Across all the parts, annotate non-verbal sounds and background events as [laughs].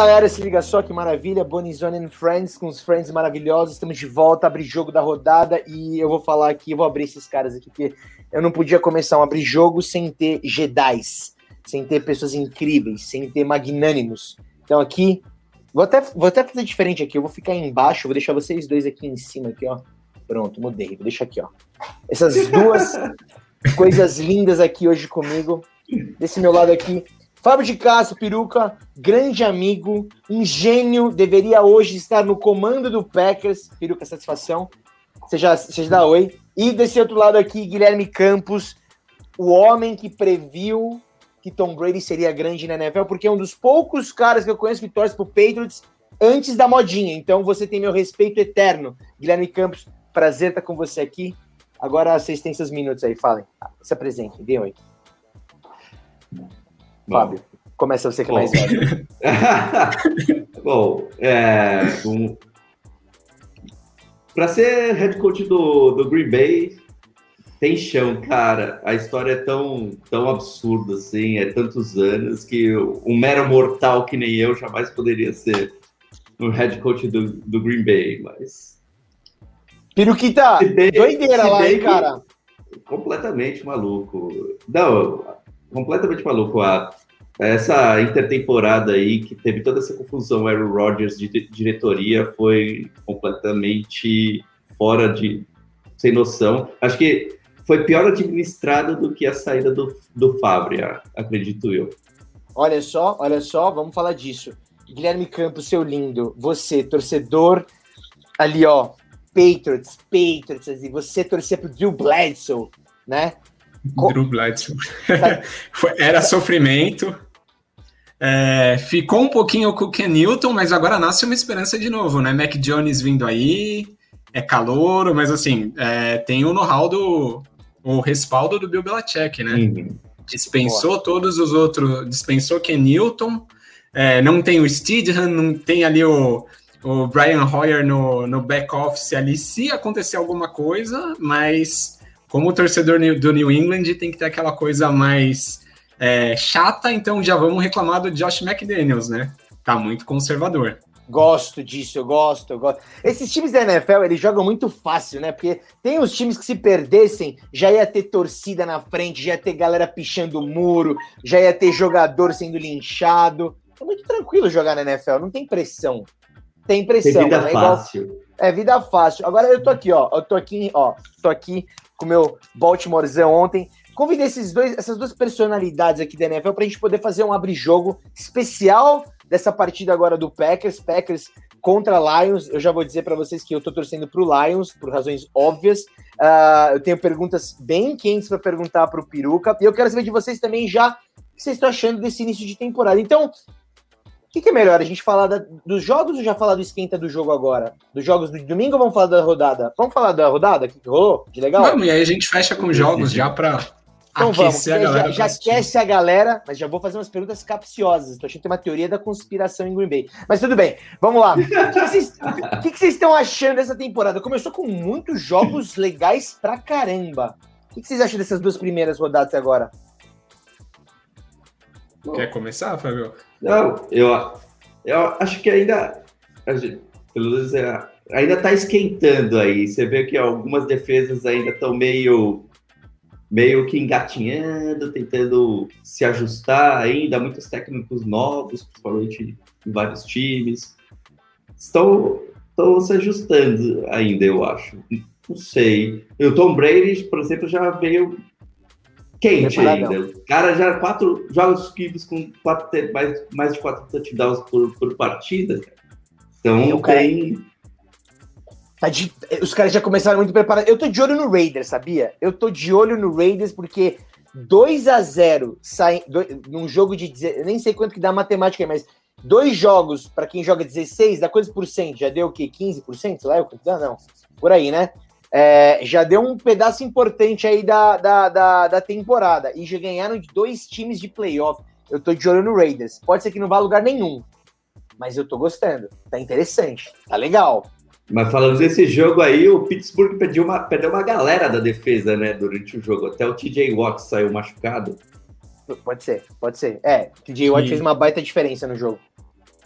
Galera, se liga só que maravilha, Bonizone and Friends, com os friends maravilhosos, estamos de volta, abrir jogo da rodada. E eu vou falar aqui, eu vou abrir esses caras aqui, porque eu não podia começar um abrir jogo sem ter Jedis, sem ter pessoas incríveis, sem ter magnânimos. Então aqui, vou até, vou até fazer diferente aqui, eu vou ficar embaixo, vou deixar vocês dois aqui em cima, aqui ó, pronto, mudei, vou deixar aqui ó. Essas duas [laughs] coisas lindas aqui hoje comigo, desse meu lado aqui, Fábio de Castro, peruca, grande amigo, um gênio, deveria hoje estar no comando do Packers. Peruca, satisfação. Seja, seja da oi. E desse outro lado aqui, Guilherme Campos, o homem que previu que Tom Brady seria grande na NFL, porque é um dos poucos caras que eu conheço que torce pro Patriots antes da modinha. Então você tem meu respeito eterno. Guilherme Campos, prazer estar com você aqui. Agora vocês têm seus minutos aí, falem. Se apresentem, dê oi. Fábio, começa você que é mais velho. [laughs] Bom, é, um... para ser head coach do, do Green Bay, tem chão, cara. A história é tão, tão absurda, assim, é tantos anos que um mero mortal que nem eu jamais poderia ser um head coach do, do Green Bay, mas... Piruquita, doideira lá, hein, cara? Completamente maluco. Não, completamente maluco. A, essa intertemporada aí, que teve toda essa confusão, Aaron Rodgers de diretoria, foi completamente fora de. sem noção. Acho que foi pior administrada do que a saída do, do Fábio, acredito eu. Olha só, olha só, vamos falar disso. Guilherme Campos, seu lindo, você, torcedor ali, ó, Patriots, Patriots, e você torcer pro Drew Bledsoe, né? Drew Bledsoe. [laughs] Era sofrimento. É, ficou um pouquinho com o Ken Newton, mas agora nasce uma esperança de novo, né? Mac Jones vindo aí, é calouro, mas assim, é, tem o know-how do o respaldo do Bill Belichick, né? Uhum. Dispensou Boa. todos os outros, dispensou Ken Newton, é, não tem o Steedham, não tem ali o, o Brian Hoyer no, no back office ali, se acontecer alguma coisa, mas como torcedor do New England tem que ter aquela coisa mais é, chata, então já vamos reclamar do Josh McDaniels, né? Tá muito conservador. Gosto disso, eu gosto, eu gosto. Esses times da NFL, eles jogam muito fácil, né? Porque tem os times que se perdessem, já ia ter torcida na frente, já ia ter galera pichando o muro, já ia ter jogador sendo linchado. É muito tranquilo jogar na NFL, não tem pressão. Tem pressão. Tem vida é fácil. Igual... É vida fácil. Agora eu tô aqui, ó. Eu tô aqui, ó. Tô aqui com o meu Baltimorzão ontem. Convidei esses dois, essas duas personalidades aqui da NFL para a gente poder fazer um abre-jogo especial dessa partida agora do Packers, Packers contra Lions. Eu já vou dizer para vocês que eu estou torcendo para o Lions por razões óbvias. Uh, eu tenho perguntas bem quentes para perguntar para o Peruca e eu quero saber de vocês também já o que vocês estão achando desse início de temporada. Então, o que, que, é melhor? A gente falar da, dos jogos ou já falar do esquenta do jogo agora? Dos jogos do domingo ou vamos falar da rodada? Vamos falar da rodada? que rolou? De legal? Vamos, e aí a gente fecha com jogos já para então vamos, a galera já, já aquece a galera, mas já vou fazer umas perguntas capciosas. Tô achando que tem uma teoria da conspiração em Green Bay. Mas tudo bem, vamos lá. O que, vocês estão achando dessa temporada? Começou com muitos jogos legais pra caramba. O que, vocês acham dessas duas primeiras rodadas agora? Quer começar, Fábio? Não, eu, eu acho que ainda, pelo menos, é, ainda está esquentando aí. Você vê que algumas defesas ainda estão meio, meio que engatinhando, tentando se ajustar ainda. Muitos técnicos novos, principalmente em vários times, estão, estão se ajustando ainda, eu acho. Não sei. O Tom Brady, por exemplo, já veio quente ainda. O cara já quatro jogos seguidos com quatro, mais, mais de quatro touchdowns por, por partida. Então tem. Tá de, os caras já começaram muito preparados. Eu tô de olho no Raiders, sabia? Eu tô de olho no Raiders porque 2 a 0 sai, do, num jogo de. Eu nem sei quanto que dá matemática aí, mas dois jogos para quem joga 16 dá quantos por cento? Já deu o quê? 15%? Sei lá, eu, não, não. Por aí, né? é, já deu um pedaço importante aí da, da, da, da, temporada. E já ganharam de dois times de playoff. Eu tô de olho no Raiders. Pode ser que não vá a lugar nenhum. Mas eu tô gostando. Tá interessante. Tá legal. Mas falando desse jogo aí, o Pittsburgh perdeu uma, perdeu uma galera da defesa, né, durante o jogo. Até o TJ Watt saiu machucado. Pode ser, pode ser. É, o TJ Watt fez uma baita diferença no jogo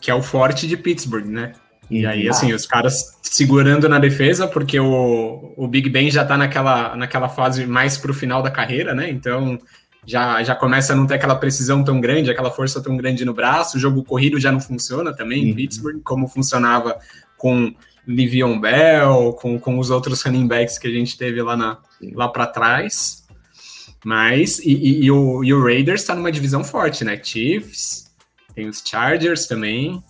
que é o forte de Pittsburgh, né? E aí, assim, os caras segurando na defesa, porque o, o Big Ben já tá naquela, naquela fase mais pro final da carreira, né? Então já, já começa a não ter aquela precisão tão grande, aquela força tão grande no braço. O jogo corrido já não funciona também uhum. em Pittsburgh, como funcionava com Livion Bell, com, com os outros running backs que a gente teve lá, na, lá para trás. Mas, e, e, e, o, e o Raiders está numa divisão forte, né? Chiefs, tem os Chargers também.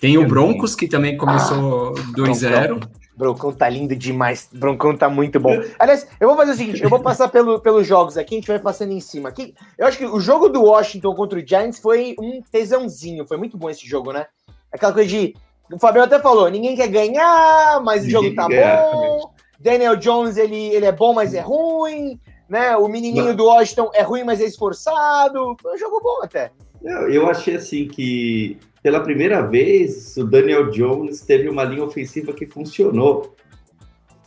Tem o Broncos, que também começou ah, 2-0. Broncão tá lindo demais. Broncão tá muito bom. Aliás, eu vou fazer o seguinte: eu vou passar pelo, pelos jogos aqui, a gente vai passando em cima. Aqui, eu acho que o jogo do Washington contra o Giants foi um tesãozinho. Foi muito bom esse jogo, né? Aquela coisa de. O Fabião até falou: ninguém quer ganhar, mas o jogo tá bom. Daniel Jones, ele, ele é bom, mas é ruim. Né? O menininho do Washington é ruim, mas é esforçado. Foi um jogo bom até. Eu, eu achei assim que pela primeira vez, o Daniel Jones teve uma linha ofensiva que funcionou.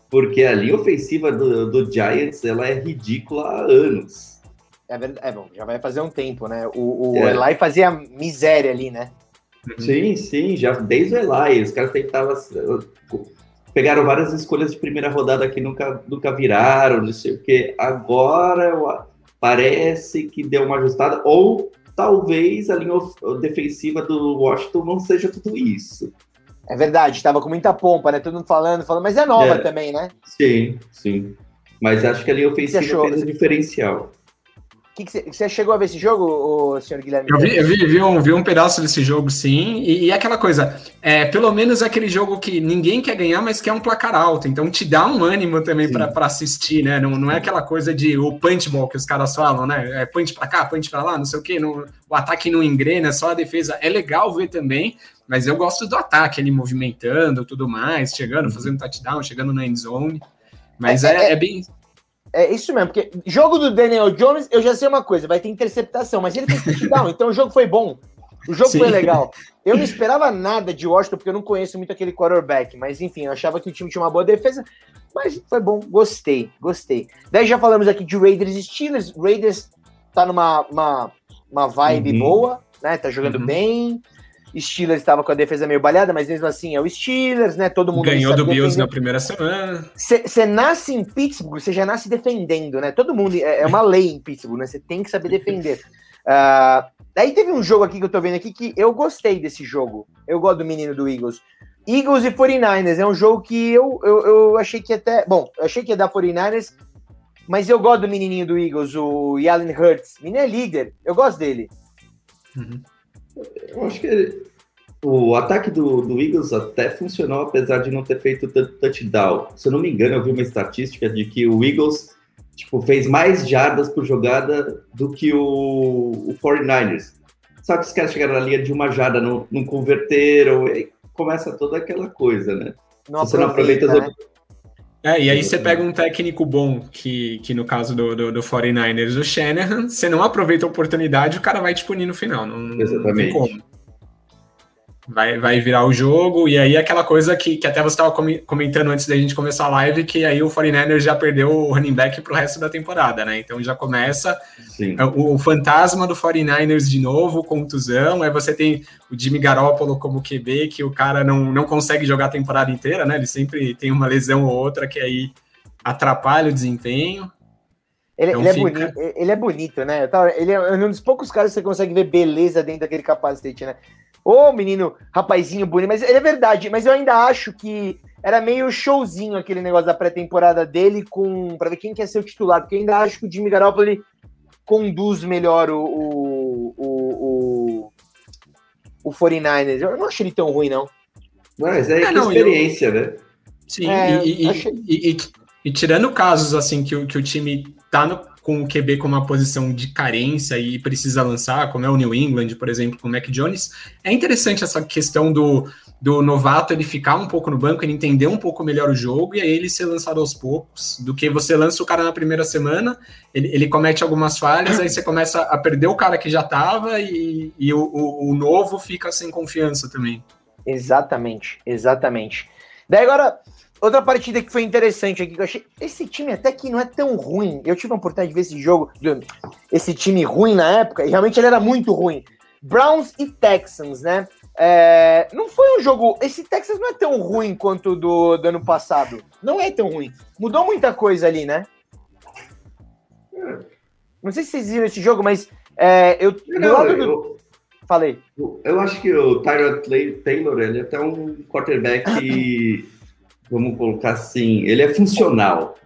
Porque a linha ofensiva do, do Giants ela é ridícula há anos. É, é bom, já vai fazer um tempo, né? O, o é. Eli fazia miséria ali, né? Sim, sim, já desde o Eli. Os caras tentavam. Pegaram várias escolhas de primeira rodada que nunca, nunca viraram, não sei o quê. Agora parece que deu uma ajustada, ou talvez a linha defensiva do Washington não seja tudo isso. É verdade, estava com muita pompa, né? Todo mundo falando, falando, mas é nova é. também, né? Sim, sim. Mas acho que a linha ofensiva fez o diferencial que, que você chegou a ver esse jogo, o senhor Guilherme? Eu vi, eu vi, vi, um, vi um pedaço desse jogo, sim. E, e aquela coisa, é, pelo menos é aquele jogo que ninguém quer ganhar, mas quer um placar alto. Então te dá um ânimo também para assistir, né? Não, não é aquela coisa de o punchball que os caras falam, né? É punch para cá, punch para lá, não sei o quê. No, o ataque não engrena, é só a defesa. É legal ver também, mas eu gosto do ataque, ele movimentando tudo mais, chegando, fazendo touchdown, chegando na end zone. Mas é, é, é, é bem. É isso mesmo, porque jogo do Daniel Jones, eu já sei uma coisa, vai ter interceptação, mas ele fez touchdown, então o jogo foi bom. O jogo Sim. foi legal. Eu não esperava nada de Washington, porque eu não conheço muito aquele quarterback, mas enfim, eu achava que o time tinha uma boa defesa, mas foi bom, gostei, gostei. Daí já falamos aqui de Raiders e Steelers, Raiders tá numa uma, uma vibe uhum. boa, né, tá jogando uhum. bem, Steelers estava com a defesa meio balhada, mas mesmo assim é o Steelers, né? Todo mundo ganhou do Bills na primeira semana. Você nasce em Pittsburgh, você já nasce defendendo, né? Todo mundo é, é uma lei em Pittsburgh, né? Você tem que saber defender. Uh, daí teve um jogo aqui que eu tô vendo aqui que eu gostei desse jogo. Eu gosto do menino do Eagles. Eagles e 49ers é um jogo que eu, eu, eu achei que até. Bom, eu achei que ia dar 49ers, mas eu gosto do menininho do Eagles, o Yalen Hurts. Menino é líder, eu gosto dele. Uhum. Eu acho que o ataque do, do Eagles até funcionou, apesar de não ter feito tanto touchdown. Se eu não me engano, eu vi uma estatística de que o Eagles tipo, fez mais jardas por jogada do que o, o 49ers. Só que os caras chegaram na linha de uma jarda, não, não converteram, e começa toda aquela coisa, né? Não você não aproveita as né? É, e aí você pega um técnico bom, que, que no caso do, do, do 49ers, o Shanahan, você não aproveita a oportunidade, o cara vai te punir no final. Não, Exatamente. Não tem como vai, vai virar o jogo, e aí aquela coisa que, que até você estava comentando antes da gente começar a live, que aí o 49ers já perdeu o running back para o resto da temporada, né? Então já começa o, o, fantasma do 49ers de novo, contusão, aí você tem o Jimmy Garoppolo como QB, que o cara não, não consegue jogar a temporada inteira, né? Ele sempre tem uma lesão ou outra que aí atrapalha o desempenho. Ele, então ele é bonito, ele é bonito, né? Ele é um dos poucos casos que você consegue ver beleza dentro daquele capacete, né? Ô, menino, rapazinho bonito, mas é verdade, mas eu ainda acho que era meio showzinho aquele negócio da pré-temporada dele com para ver quem quer ser o titular, porque eu ainda acho que o Jimmy Garoppolo conduz melhor o, o, o, o, o 49ers. Eu não acho ele tão ruim, não. Mas é, é não, experiência, eu... né? Sim, é, e, achei... e, e, e, tirando casos assim que, o, que o time tá no, com o QB com uma posição de carência e precisa lançar, como é o New England, por exemplo, com o Mac Jones, é interessante essa questão do, do novato ele ficar um pouco no banco, ele entender um pouco melhor o jogo e aí ele ser lançado aos poucos, do que você lança o cara na primeira semana, ele, ele comete algumas falhas, aí você começa a perder o cara que já estava e, e o, o, o novo fica sem confiança também. Exatamente, exatamente. Daí agora, Outra partida que foi interessante aqui, que eu achei. Esse time até que não é tão ruim. Eu tive a oportunidade de ver esse jogo, esse time ruim na época, e realmente ele era muito ruim. Browns e Texans, né? É, não foi um jogo. Esse Texas não é tão ruim quanto o do, do ano passado. Não é tão ruim. Mudou muita coisa ali, né? Não sei se vocês viram esse jogo, mas é, eu. Não, eu, do... Falei. Eu acho que o Tyrod Taylor ele é até um quarterback, [laughs] vamos colocar assim, ele é funcional.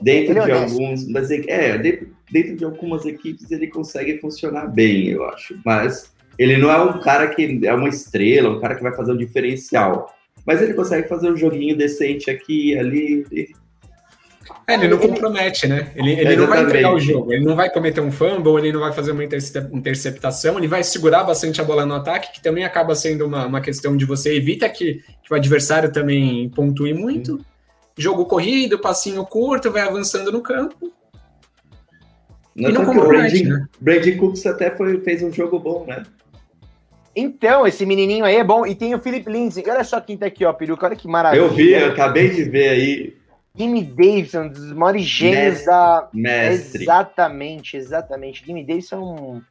Dentro é de alguns. Mas é, dentro de algumas equipes ele consegue funcionar bem, eu acho. Mas ele não é um cara que é uma estrela, um cara que vai fazer um diferencial. Mas ele consegue fazer um joguinho decente aqui e ali. É, ele não compromete, né? Ele, ele não vai entregar o jogo, ele não vai cometer um fumble, ele não vai fazer uma interceptação, ele vai segurar bastante a bola no ataque, que também acaba sendo uma, uma questão de você evita que, que o adversário também pontue muito. Jogo corrido, passinho curto, vai avançando no campo. Não, e não compromete, o Brady, né? Brady Cooks até foi, fez um jogo bom, né? Então, esse menininho aí é bom. E tem o Philip Lindsay. Olha só quem tá aqui, ó, peruca. Olha que maravilha. Eu vi, eu acabei de ver aí. Jimmy Davidson, dos maiores gênios da. Mestre. Exatamente, exatamente. Jimmy Davidson é um...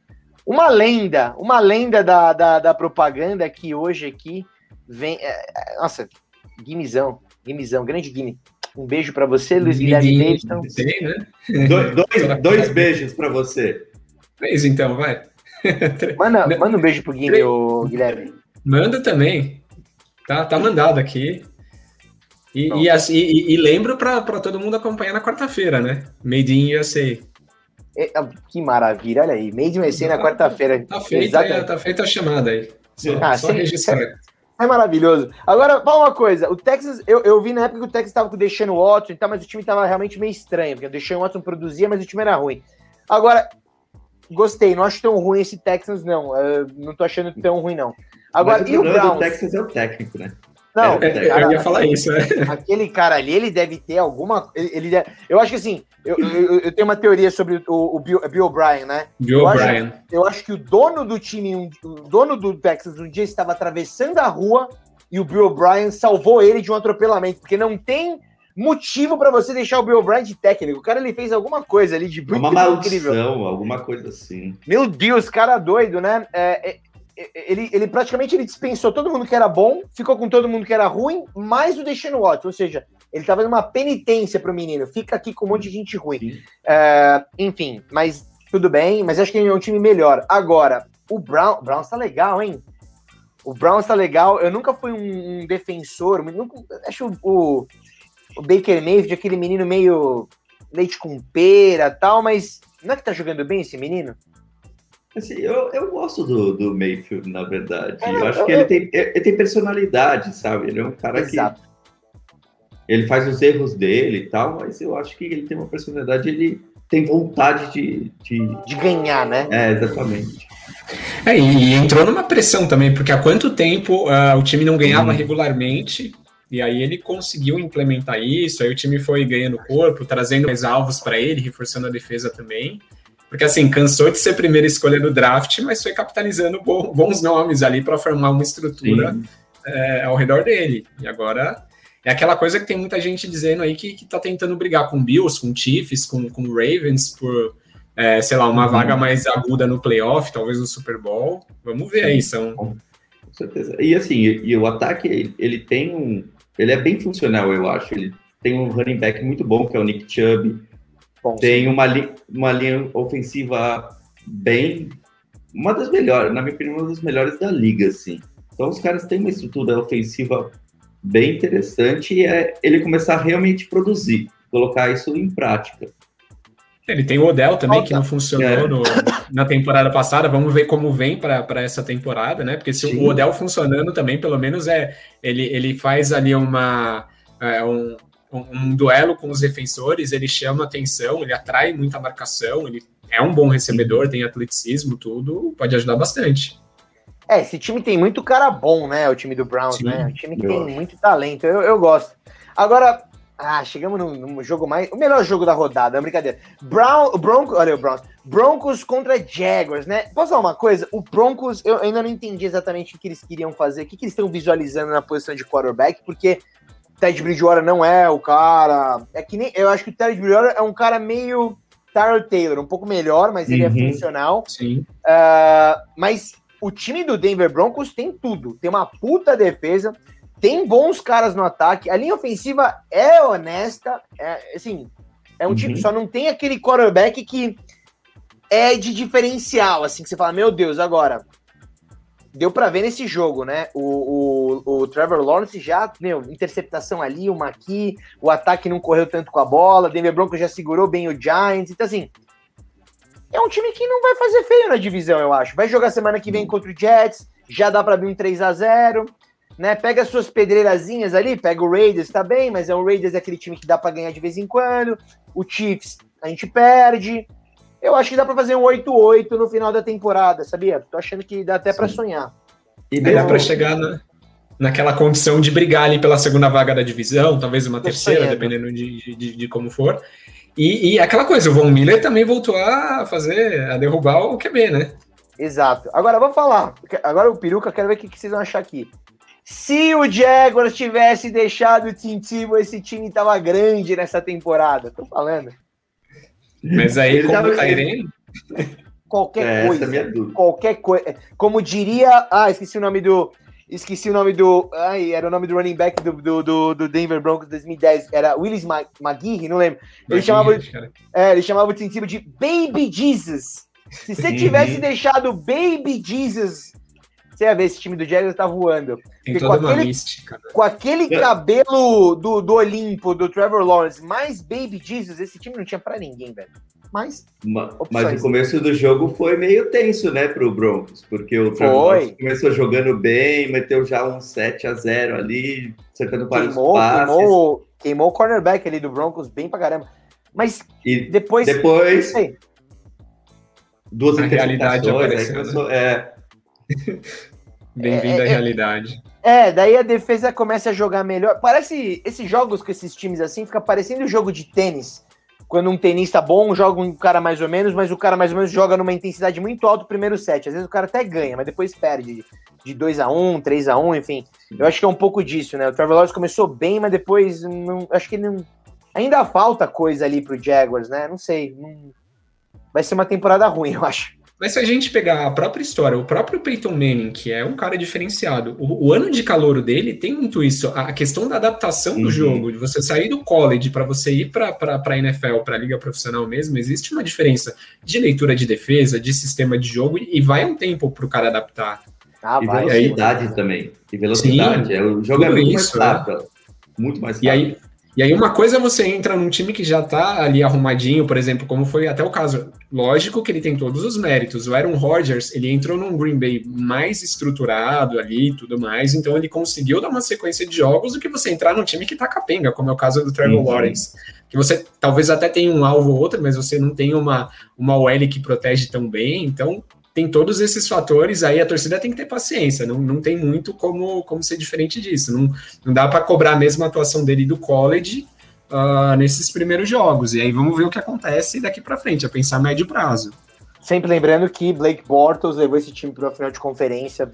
uma lenda, uma lenda da, da, da, propaganda que hoje aqui vem. É, é nossa, Guimizão, Guimizão, grande Guime. Um beijo para você, Luiz Guilherme Davidson. né? dois, dois, [laughs] dois beijos para você. Três, então, vai. [laughs] Manda, manda um beijo pro Guilherme, o Guilherme. Manda também. Tá, tá mandado aqui. E, e, assim, e, e lembro para todo mundo acompanhar na quarta-feira, né? Made in USA. É, ah, que maravilha, olha aí. Made in USA na quarta-feira. Tá, feita, tá feita a chamada aí. Só, ah, só registrar. É maravilhoso. Agora, fala uma coisa. O Texas, eu, eu vi na época que o Texas estava com o Deshaun Watson, tá, mas o time estava realmente meio estranho, porque o Deshaun Watson produzia, mas o time era ruim. Agora, gostei. Não acho tão ruim esse Texas, não. Eu não tô achando tão ruim, não. Agora, mas o e o Browns? do Texas é o técnico, né? Não, é, é, eu ia falar isso, né? [laughs] Aquele cara ali, ele deve ter alguma. Ele, deve, eu acho que assim, eu, eu, eu, tenho uma teoria sobre o, o Bill, Bill O'Brien, né? Bill O'Brien. Eu acho que o dono do time, o dono do Texas, um dia estava atravessando a rua e o Bill O'Brien salvou ele de um atropelamento, porque não tem motivo para você deixar o Bill O'Brien de técnico. O cara ele fez alguma coisa ali de muito uma maldição, incrível. alguma coisa assim. Meu Deus, cara doido, né? É, é, ele, ele praticamente ele dispensou todo mundo que era bom, ficou com todo mundo que era ruim, mais o deixando Watson. Ou seja, ele tava dando uma penitência pro menino. Fica aqui com um monte de gente ruim. É, enfim, mas tudo bem. Mas acho que ele é um time melhor. Agora, o Brown, o Brown tá legal, hein? O Brown tá legal. Eu nunca fui um, um defensor. Nunca, acho o, o Baker Mayfield aquele menino meio leite com pera tal, mas não é que tá jogando bem esse menino? Assim, eu, eu gosto do, do Mayfield, na verdade. É, eu acho eu, que ele, tem, ele tem personalidade, sabe? Ele é um cara Exato. que. Ele faz os erros dele e tal, mas eu acho que ele tem uma personalidade, ele tem vontade de. De, de ganhar, né? É, exatamente. É, e entrou numa pressão também, porque há quanto tempo uh, o time não ganhava hum. regularmente, e aí ele conseguiu implementar isso, aí o time foi ganhando corpo, trazendo mais alvos para ele, reforçando a defesa também. Porque assim, cansou de ser primeira escolha do draft, mas foi capitalizando bons nomes ali para formar uma estrutura é, ao redor dele. E agora é aquela coisa que tem muita gente dizendo aí que, que tá tentando brigar com Bills, com Chiefs, com, com Ravens por, é, sei lá, uma uhum. vaga mais aguda no playoff, talvez no Super Bowl. Vamos ver aí, são. Com certeza. E assim, e, o ataque, ele, ele, tem um. Ele é bem funcional, eu acho. Ele tem um running back muito bom, que é o Nick Chubb. Bom, tem uma, li uma linha ofensiva bem. Uma das melhores, na minha opinião, uma das melhores da liga, assim. Então os caras têm uma estrutura ofensiva bem interessante e é ele começar a realmente produzir, colocar isso em prática. Ele tem o Odell também, que não funcionou é. no, na temporada passada. Vamos ver como vem para essa temporada, né? Porque se Sim. o Odell funcionando também, pelo menos é ele, ele faz ali uma, é, um, um, duelo com os defensores, ele chama atenção, ele atrai muita marcação, ele é um bom recebedor, tem atleticismo, tudo, pode ajudar bastante. É, esse time tem muito cara bom, né? O time do Browns, Sim, né? O time que tem muito talento, eu, eu gosto. Agora, ah, chegamos no, no, jogo mais. O melhor jogo da rodada, é brincadeira. Brown, Broncos, olha o Browns. Broncos contra Jaguars, né? Posso falar uma coisa? O Broncos, eu ainda não entendi exatamente o que eles queriam fazer, o que, que eles estão visualizando na posição de quarterback, porque Ted Bridgewater não é o cara. É que nem. Eu acho que o Ted Bridgewater é um cara meio Tyler Taylor, um pouco melhor, mas ele é uhum. é funcional. Sim. Uh, mas o time do Denver Broncos tem tudo. Tem uma puta defesa, tem bons caras no ataque. A linha ofensiva é honesta. É, assim, é um uhum. time. Só não tem aquele quarterback que é de diferencial, assim, que você fala, meu Deus, agora. Deu para ver nesse jogo, né? O, o, o, Trevor Lawrence já, meu, interceptação ali, uma aqui, o ataque não correu tanto com a bola, Denver Broncos já segurou bem o Giants, então assim, é um time que não vai fazer feio na divisão, eu acho. Vai jogar semana que vem contra o Jets, já dá para abrir um 3 a 0 né? Pega as suas pedreirazinhas ali, pega o Raiders, tá bem, mas é o Raiders é aquele time que dá para ganhar de vez em quando. O Chiefs a gente perde. Eu acho que dá para fazer um 8-8 no final da temporada, sabia? Tô achando que dá até para sonhar. E dá para chegar na, naquela condição de brigar ali pela segunda vaga da divisão, talvez uma terceira, dependendo de, de, de, como for. E, e, aquela coisa, o Von Miller também voltou a fazer, a derrubar o QB, né? Exato. Agora, vamos falar. Agora o Peruca, quero ver o que vocês vão achar aqui. Se o Jaguars tivesse deixado o Tim Tebow, esse time tava grande nessa temporada. Tô falando. Mas aí, Ele como tá irendo? Qualquer é, coisa. É qualquer coisa. Como diria. Ah, esqueci o nome do. Esqueci o nome do. Ai, era o nome do running back do, do, do, do Denver Broncos 2010. Era Willis McGee, não lembro. Ele chamava, é, ele chamava o Tebow de Baby Jesus. Se você [laughs] tivesse deixado Baby Jesus você ia ver esse time do Jaguars tá voando. Tem toda com aquele, mística. Com aquele cabelo do, do Olimpo, do Trevor Lawrence, mais Baby Jesus, esse time não tinha para ninguém, velho. Mas, mas o começo do jogo foi meio tenso, né, pro Broncos, porque o Trevor Lawrence começou jogando bem, meteu já um 7 a 0 ali, acertando vários queimou, passes. Queimou, queimou o cornerback ali do Broncos bem pra caramba. Mas e depois... Depois... Duas a realidade apareceu, né? é, [laughs] Bem-vindo é, à é, realidade. É, daí a defesa começa a jogar melhor. Parece esses jogos com esses times assim, fica parecendo jogo de tênis. Quando um tenista bom joga um cara mais ou menos, mas o cara mais ou menos joga numa intensidade muito alta o primeiro set. Às vezes o cara até ganha, mas depois perde de 2 a 1 um, 3 a 1 enfim. Eu acho que é um pouco disso, né? O Trevor Lawrence começou bem, mas depois não, acho que não, ainda falta coisa ali pro Jaguars, né? Não sei. Não, vai ser uma temporada ruim, eu acho. Mas se a gente pegar a própria história, o próprio Peyton Manning, que é um cara diferenciado, o, o ano de calor dele tem muito isso, a questão da adaptação do uhum. jogo, de você sair do college para você ir para a NFL, para a liga profissional mesmo, existe uma diferença de leitura de defesa, de sistema de jogo, e vai um tempo para o cara adaptar. Ah, e vai, velocidade aí, também. E velocidade. Sim, é, o jogo é muito isso, mais rápido. É. Muito mais rápido. E aí, e aí, uma coisa é você entra num time que já tá ali arrumadinho, por exemplo, como foi até o caso. Lógico que ele tem todos os méritos. O Aaron Rodgers, ele entrou num Green Bay mais estruturado ali e tudo mais, então ele conseguiu dar uma sequência de jogos do que você entrar num time que tá capenga, como é o caso do Trevor uhum. Lawrence. Que você talvez até tenha um alvo ou outro, mas você não tem uma, uma OL que protege tão bem, então tem todos esses fatores, aí a torcida tem que ter paciência, não, não tem muito como, como ser diferente disso. Não, não dá para cobrar a mesma atuação dele do college uh, nesses primeiros jogos. E aí vamos ver o que acontece daqui para frente, a pensar a médio prazo. Sempre lembrando que Blake Bortles levou esse time para a final de conferência.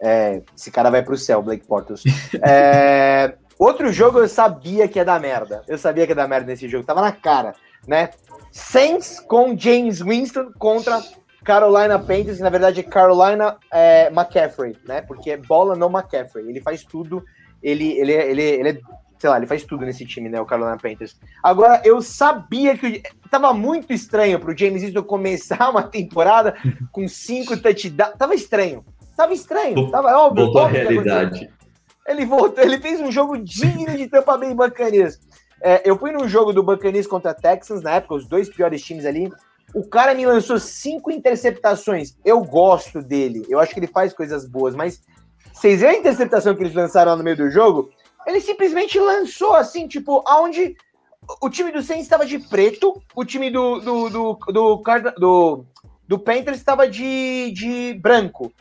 É, esse cara vai para o céu, Blake Bortles. [laughs] É, outro jogo eu sabia que ia dar merda. Eu sabia que ia dar merda nesse jogo, tava na cara, né? Saints com James Winston contra Carolina Panthers, na verdade é Carolina é, McCaffrey, né? Porque é bola no McCaffrey. Ele faz tudo. Ele, ele, ele, ele é, sei lá, ele faz tudo nesse time, né? O Carolina Panthers. Agora, eu sabia que tava muito estranho pro James Winston começar [laughs] uma temporada com cinco touchdowns. Tava estranho. Tava estranho. Tava óbvio. Voltou óbvio realidade. Ele voltou, ele fez um jogo digno de Tampa Bay Buccaneers. É, eu fui num jogo do Buccaneers contra Texans na época, os dois piores times ali. O cara me lançou cinco interceptações. Eu gosto dele. Eu acho que ele faz coisas boas, mas vocês viram a interceptação que eles lançaram no meio do jogo? Ele simplesmente lançou assim, tipo, aonde o time do Saints estava de preto, o time do do, do, do, do, do Panthers estava de, de branco.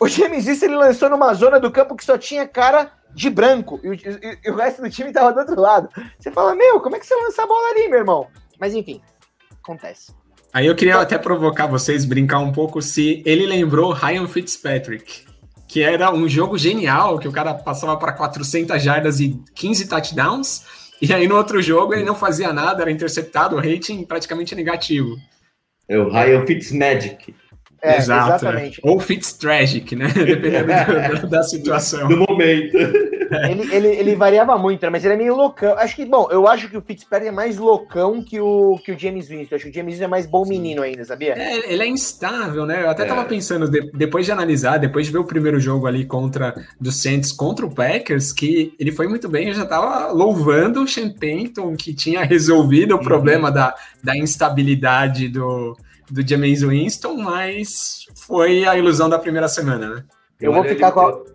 O James Winston ele lançou numa zona do campo que só tinha cara de branco e o, e, e o resto do time estava do outro lado. Você fala, meu, como é que você lança a bola ali, meu irmão? Mas enfim, acontece. Aí eu queria até provocar vocês, brincar um pouco se ele lembrou Ryan Fitzpatrick, que era um jogo genial, que o cara passava para 400 jardas e 15 touchdowns, e aí no outro jogo ele não fazia nada, era interceptado, o rating praticamente negativo. É o Ryan Fitzmagic. É, Exato, é. exatamente. Ou Fitztragic, né? [laughs] Dependendo do, da situação. [laughs] Do momento. Ele, ele, ele, variava muito, né? mas ele é meio loucão. Acho que, bom, eu acho que o Fitzpatrick é mais loucão que o, que o James Winston. Acho que o James Winston é mais bom menino ainda, sabia? É, ele é instável, né? Eu até é. tava pensando, de, depois de analisar, depois de ver o primeiro jogo ali contra do Saints contra o Packers, que ele foi muito bem, eu já tava louvando o Sean Payton, que tinha resolvido o uhum. problema da, da instabilidade do, do James Winston, mas foi a ilusão da primeira semana, né? Eu, eu vou ficar com a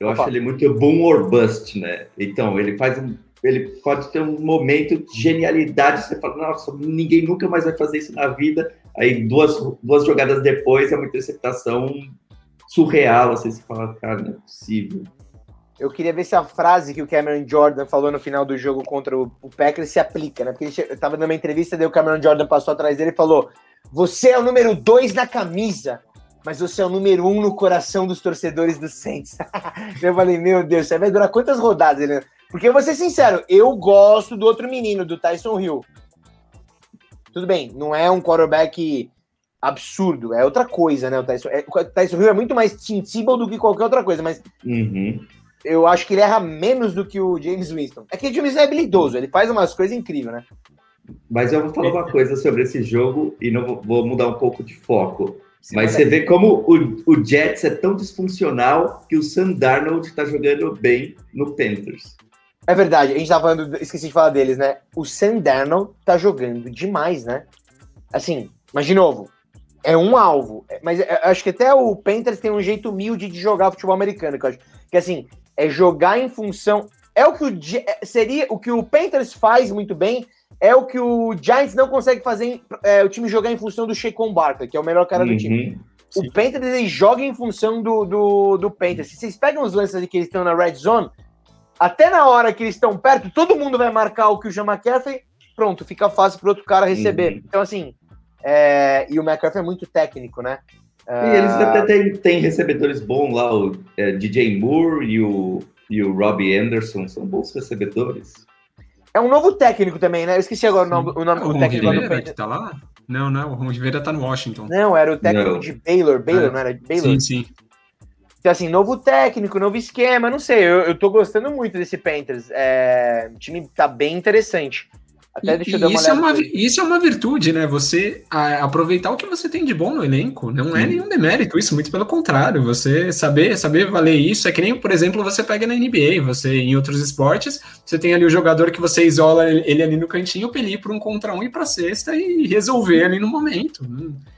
eu Opa. acho ele muito boom or bust, né? Então, ele faz um. Ele pode ter um momento de genialidade, você fala, nossa, ninguém nunca mais vai fazer isso na vida. Aí duas, duas jogadas depois é uma interceptação surreal, assim, você fala, cara, não é possível. Eu queria ver se a frase que o Cameron Jordan falou no final do jogo contra o, o Packers se aplica, né? Porque ele estava numa entrevista, daí o Cameron Jordan passou atrás dele e falou: Você é o número dois na camisa mas você é o número um no coração dos torcedores do Saints. [laughs] eu falei, meu Deus, você vai durar quantas rodadas, Helena? Porque eu vou ser sincero, eu gosto do outro menino, do Tyson Hill. Tudo bem, não é um quarterback absurdo, é outra coisa, né? O Tyson, é, o Tyson Hill é muito mais sensível do que qualquer outra coisa, mas uhum. eu acho que ele erra menos do que o James Winston. É que o James é habilidoso, ele faz umas coisas incríveis, né? Mas eu vou falar uma coisa sobre esse jogo e não vou, vou mudar um pouco de foco. Mas você vê como o, o Jets é tão disfuncional que o Sam Darnold está jogando bem no Panthers. É verdade, a gente tava falando, esqueci de falar deles, né? O Sam Darnold tá jogando demais, né? Assim, mas de novo, é um alvo. Mas é, acho que até o Panthers tem um jeito humilde de jogar futebol americano, que eu acho. Que assim, é jogar em função. É o que o é, seria o que o Panthers faz muito bem, é o que o Giants não consegue fazer é, o time jogar em função do Sheikon Barkley, que é o melhor cara uhum, do time. Sim. O Panthers ele joga em função do, do, do Panthers. Se vocês pegam os lances que eles estão na red zone, até na hora que eles estão perto, todo mundo vai marcar o que o Jean McCaffrey, pronto, fica fácil para outro cara receber. Uhum. Então, assim, é, e o McCaffrey é muito técnico, né? E eles até ah, têm, têm recebedores bons lá, o é, DJ Moore e o, e o Robbie Anderson, são bons recebedores. É um novo técnico também, né? Eu esqueci agora o nome, o nome o técnico lá do que tá lá? Não, não, o Ron Rivera tá no Washington. Não, era o técnico não. de Baylor. Baylor, é. não era? Baylor? Sim, sim. Então, assim, novo técnico, novo esquema, não sei. Eu, eu tô gostando muito desse Panthers. É, o time tá bem interessante. Até deixa eu dar uma isso, é uma, isso é uma virtude, né? Você a, aproveitar o que você tem de bom no elenco. Não é nenhum demérito isso, muito pelo contrário. Você saber, saber valer isso é que nem, por exemplo, você pega na NBA, você em outros esportes, você tem ali o jogador que você isola ele ali no cantinho para ele ir para um contra um e para cesta e resolver ali no momento.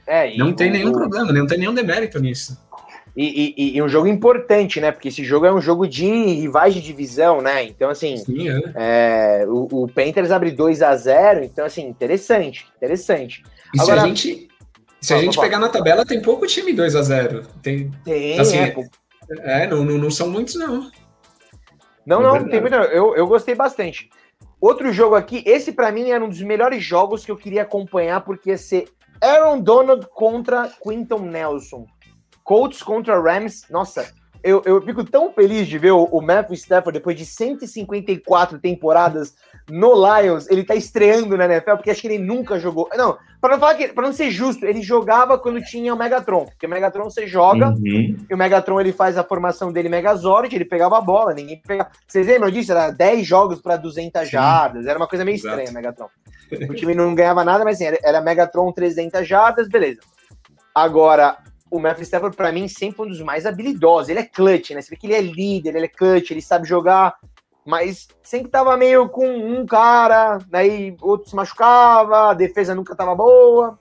É, não tem nenhum problema, não tem nenhum demérito nisso. E, e, e, um jogo importante, né? Porque esse jogo é um jogo de rivais de divisão, né? Então, assim, Sim, é. É, o, o, Panthers abre 2 a 0 então, assim, interessante, interessante. E Agora, se a gente, se a gente pegar na tabela, tem pouco time 2 a 0 Tem, tem assim, é, é não, não, não, são muitos, não. Não, é não, tem muito, eu, eu gostei bastante. Outro jogo aqui, esse para mim era um dos melhores jogos que eu queria acompanhar, porque ia ser Aaron Donald contra Quinton Nelson. Colts contra Rams, nossa, eu, eu fico tão feliz de ver o, o Matthew Stafford depois de 154 temporadas no Lions, ele tá estreando na NFL, porque acho que ele nunca jogou. Não, para não falar que, para não ser justo, ele jogava quando tinha o Megatron, porque o Megatron você joga uhum. e o Megatron ele faz a formação dele Megazord, ele pegava a bola, ninguém pegava. Vocês lembram disso? Era 10 jogos para 200 jardas, era uma coisa meio Exato. estranha, Megatron. O time não ganhava nada, mas assim, era, era Megatron 300 jardas, beleza. Agora, o Matthew Stafford, para mim, sempre um dos mais habilidosos. Ele é clutch, né? Você vê que ele é líder, ele é clutch, ele sabe jogar, mas sempre tava meio com um cara, daí outro se machucava, a defesa nunca tava boa.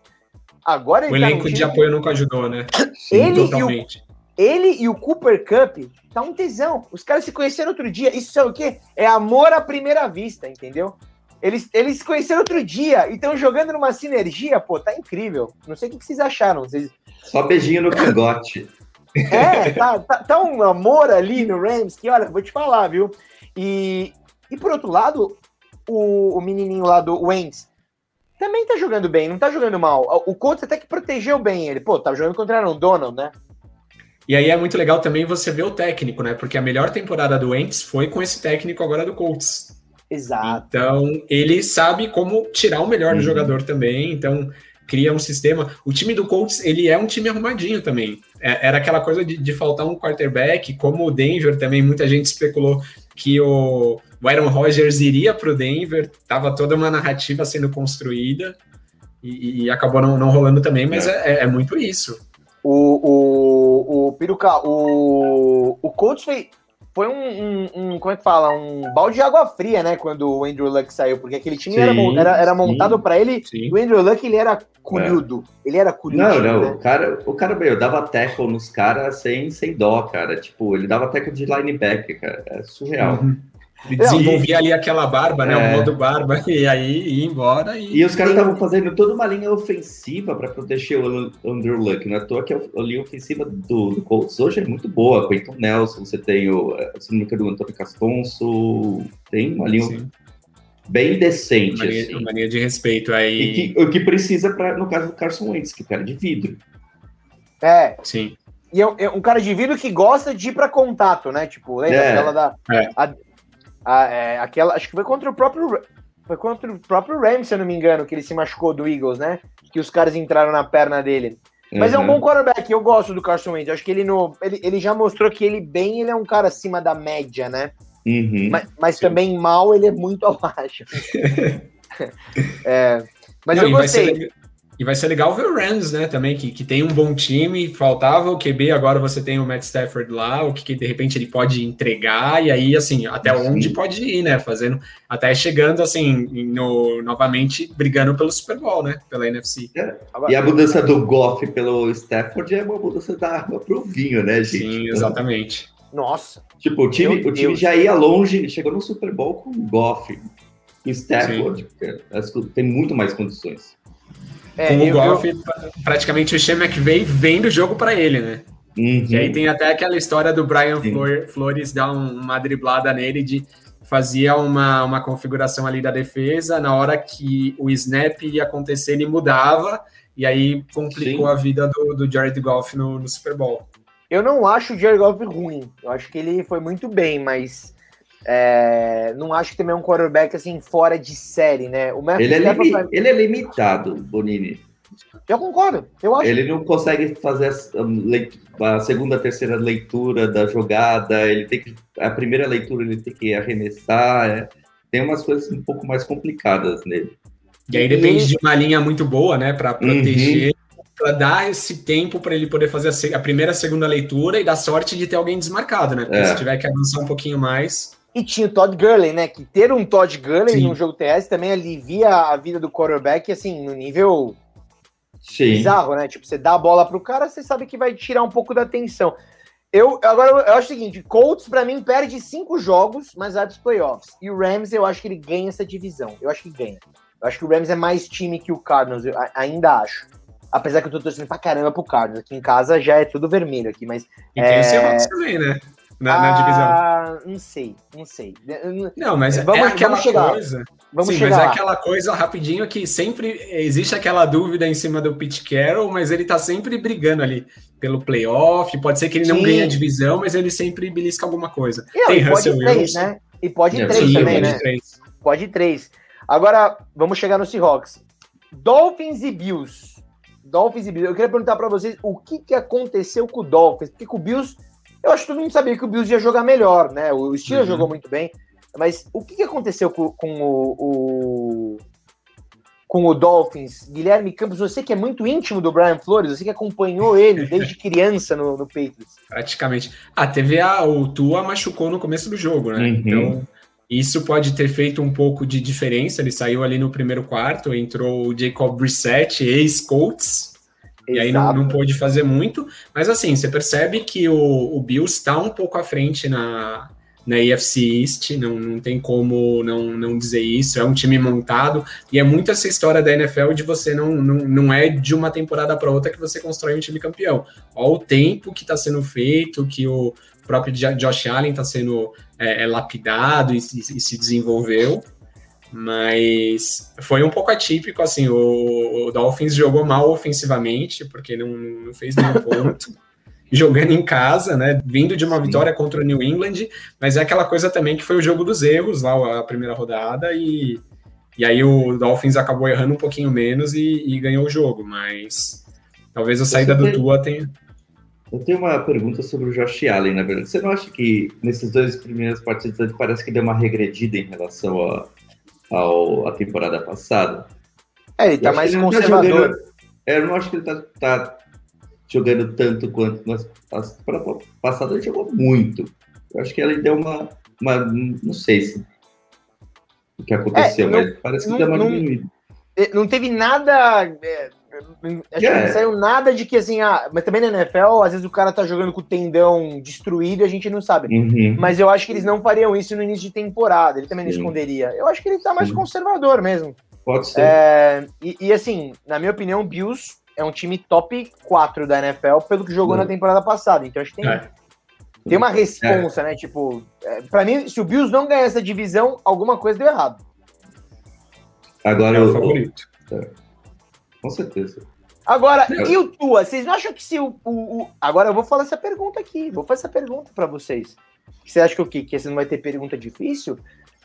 Agora ele O tá elenco de apoio nunca ajudou, né? [coughs] Ele totalmente. E o, ele e o Cooper Cup tá um tesão. Os caras se conheceram outro dia. Isso é o quê? É amor à primeira vista, entendeu? Eles, eles se conheceram outro dia e estão jogando numa sinergia, pô, tá incrível. Não sei o que vocês acharam. Vocês, só beijinho no cangote. [laughs] É, tá, tá, tá, um amor ali no Rams que, olha, vou te falar, viu? E, e por outro lado, o, o menininho lá do Wentz também tá jogando bem, não tá jogando mal. O Colts até que protegeu bem ele. Pô, tá jogando contra o Donald, né? E aí é muito legal também você ver o técnico, né? Porque a melhor temporada do Wentz foi com esse técnico agora do Colts. Exato. Então, ele sabe como tirar o melhor uhum. do jogador também. Então, cria um sistema. O time do Colts, ele é um time arrumadinho também. É, era aquela coisa de, de, faltar um quarterback, como o Denver também, muita gente especulou que o, o Aaron Rodgers iria para o Denver, tava toda uma narrativa sendo construída e, e acabou não, não, rolando também, mas é, é, é muito isso. O, o, o Piruca, o, o Colts foi, foi um, um, um, como é que fala, um balde de água fria, né, quando o Andrew Luck saiu, porque aquele time sim, era, era, era, montado para ele, sim. o Andrew Luck, ele era culhudo, é. ele era culhudo. Não, não, né? o cara, o cara, meu, dava tackle nos caras sem, sem dó, cara, tipo, ele dava tackle de linebacker, cara, é surreal. Uhum. Ele desenvolvia ali aquela barba, né? É. O modo barba, [laughs] e aí ia embora. E, e os caras estavam fazendo toda uma linha ofensiva para proteger o Andrew Luck. Não é à toa que a linha ofensiva do, do Colts hoje é muito boa. Quentin Nelson, você tem o, se não me engano, o Antônio Castonso, tem uma linha Sim. bem decente. Uma linha, assim. uma linha de respeito aí. E que, o que precisa, pra, no caso do Carson Wentz, que é cara de vidro. É. Sim. E é, é um cara de vidro que gosta de ir para contato, né? Tipo, lembra é. aquela da. É. A, a, é, aquela, acho que foi contra o próprio. Foi contra o próprio Rams, se eu não me engano, que ele se machucou do Eagles, né? Que os caras entraram na perna dele. Mas uhum. é um bom quarterback, eu gosto do Carson Wentz. Acho que ele, no, ele, ele já mostrou que ele bem, ele é um cara acima da média, né? Uhum. Mas, mas também mal, ele é muito [laughs] abaixo. [laughs] é, mas não, eu gostei. E vai ser legal ver o Rams, né, também, que, que tem um bom time, faltava o QB, agora você tem o Matt Stafford lá, o que, que de repente ele pode entregar, e aí, assim, até onde pode ir, né, fazendo, até chegando, assim, no, novamente brigando pelo Super Bowl, né, pela NFC. É. E a mudança do Goff pelo Stafford é uma mudança da arma pro vinho, né, gente? Sim, exatamente. Nossa. Tipo, o time, o time já ia longe, chegou no Super Bowl com o Goff. O Stafford, tem muito mais condições. É, com o Goff, eu... praticamente o Shane McVay vendo o jogo para ele, né? Uhum. E aí tem até aquela história do Brian Flor, Flores dar uma driblada nele de fazia uma, uma configuração ali da defesa, na hora que o snap ia acontecer, ele mudava, e aí complicou Sim. a vida do, do Jared Goff no, no Super Bowl. Eu não acho o Jared Goff ruim, eu acho que ele foi muito bem, mas é, não acho que também é um quarterback assim fora de série, né? O ele, é limi, ele é limitado, Bonini. Eu concordo, eu acho. Ele não consegue fazer a, a segunda, terceira leitura da jogada. Ele tem que a primeira leitura ele tem que arremessar. É, tem umas coisas um pouco mais complicadas nele. E aí depende e... de uma linha muito boa, né, para proteger. Uhum para dar esse tempo para ele poder fazer a, a, primeira, a segunda leitura e dar sorte de ter alguém desmarcado, né? Porque é. se tiver que avançar um pouquinho mais, e tinha o Todd Gurley, né? Que ter um Todd Gurley Sim. no jogo TS também alivia a vida do quarterback, assim, no nível Sim. bizarro, né? Tipo, você dá a bola pro cara, você sabe que vai tirar um pouco da atenção. Eu, agora, eu acho o seguinte, Colts, para mim, perde cinco jogos, mas vai dos playoffs. E o Rams, eu acho que ele ganha essa divisão. Eu acho que ganha. Eu acho que o Rams é mais time que o Cardinals, eu ainda acho. Apesar que eu tô torcendo pra caramba pro Cardinals. Aqui em casa já é tudo vermelho aqui, mas... E tem é... o Seahawks também, né? Na, na ah, divisão? Não sei, não sei. Não, mas vamos, é aquela vamos chegar. coisa. Vamos Sim, chegar mas é aquela coisa rapidinho que sempre existe aquela dúvida em cima do Pete Carroll, mas ele tá sempre brigando ali pelo playoff. Pode ser que ele Sim. não ganhe a divisão, mas ele sempre belisca alguma coisa. E, Tem Russell pode três, né? E pode é, três Sim, também, pode né? Três. Pode três. Agora, vamos chegar no Seahawks. Dolphins e Bills. Dolphins e Bills. Eu queria perguntar para vocês o que, que aconteceu com o Dolphins. Porque com o Bills eu acho que todo mundo sabia que o Bills ia jogar melhor, né? O Steelers uhum. jogou muito bem. Mas o que, aconteceu com, com o, o, com o Dolphins? Guilherme Campos, você que é muito íntimo do Brian Flores, você que acompanhou ele desde [laughs] criança no, no Patriots. Praticamente. Ah, teve a. O Tua machucou no começo do jogo, né? Uhum. Então. Isso pode ter feito um pouco de diferença. Ele saiu ali no primeiro quarto, entrou o Jacob Brissett, ex-Colts, e aí não, não pôde fazer muito. Mas assim, você percebe que o, o Bills está um pouco à frente na, na AFC East, não, não tem como não, não dizer isso. É um time montado. E é muito essa história da NFL de você não, não, não é de uma temporada para outra que você constrói um time campeão. Olha o tempo que está sendo feito, que o próprio Josh Allen está sendo é, é, lapidado e, e, e se desenvolveu. Mas foi um pouco atípico, assim, o, o Dolphins jogou mal ofensivamente, porque não, não fez nenhum [laughs] ponto. jogando em casa, né? Vindo de uma Sim. vitória contra o New England, mas é aquela coisa também que foi o jogo dos erros lá, a primeira rodada, e, E aí o Dolphins acabou errando um pouquinho menos e, e ganhou o jogo, mas talvez a saída do Tua tenha. Eu tenho uma pergunta sobre o Josh Allen, na verdade. Você não acha que nesses dois primeiros partidos ele parece que deu uma regredida em relação à a, a, temporada passada? É, ele tá mais conservador. Tá jogando, é, eu não acho que ele tá, tá jogando tanto quanto nas temporada passada ele jogou muito. Eu acho que ele deu uma, uma não sei se o que aconteceu, é, não, mas parece que não, deu uma diminuída. Não teve nada é, Acho yeah. que não saiu nada de que assim, ah, mas também na NFL, às vezes o cara tá jogando com o tendão destruído e a gente não sabe. Uhum. Mas eu acho que eles não fariam isso no início de temporada, ele também Sim. não esconderia. Eu acho que ele tá mais Sim. conservador mesmo. Pode ser. É, e, e, assim, na minha opinião, o Bills é um time top 4 da NFL pelo que jogou uhum. na temporada passada. Então acho que tem, é. tem uma responsa, é. né? Tipo, é, pra mim, se o Bills não ganhar essa divisão, alguma coisa deu errado. Agora é o favorito. É. Com certeza. Agora, e o Tua? Vocês não acham que se o, o, o, Agora eu vou falar essa pergunta aqui. Vou fazer essa pergunta para vocês. Você acha que o quê? Que você não vai ter pergunta difícil?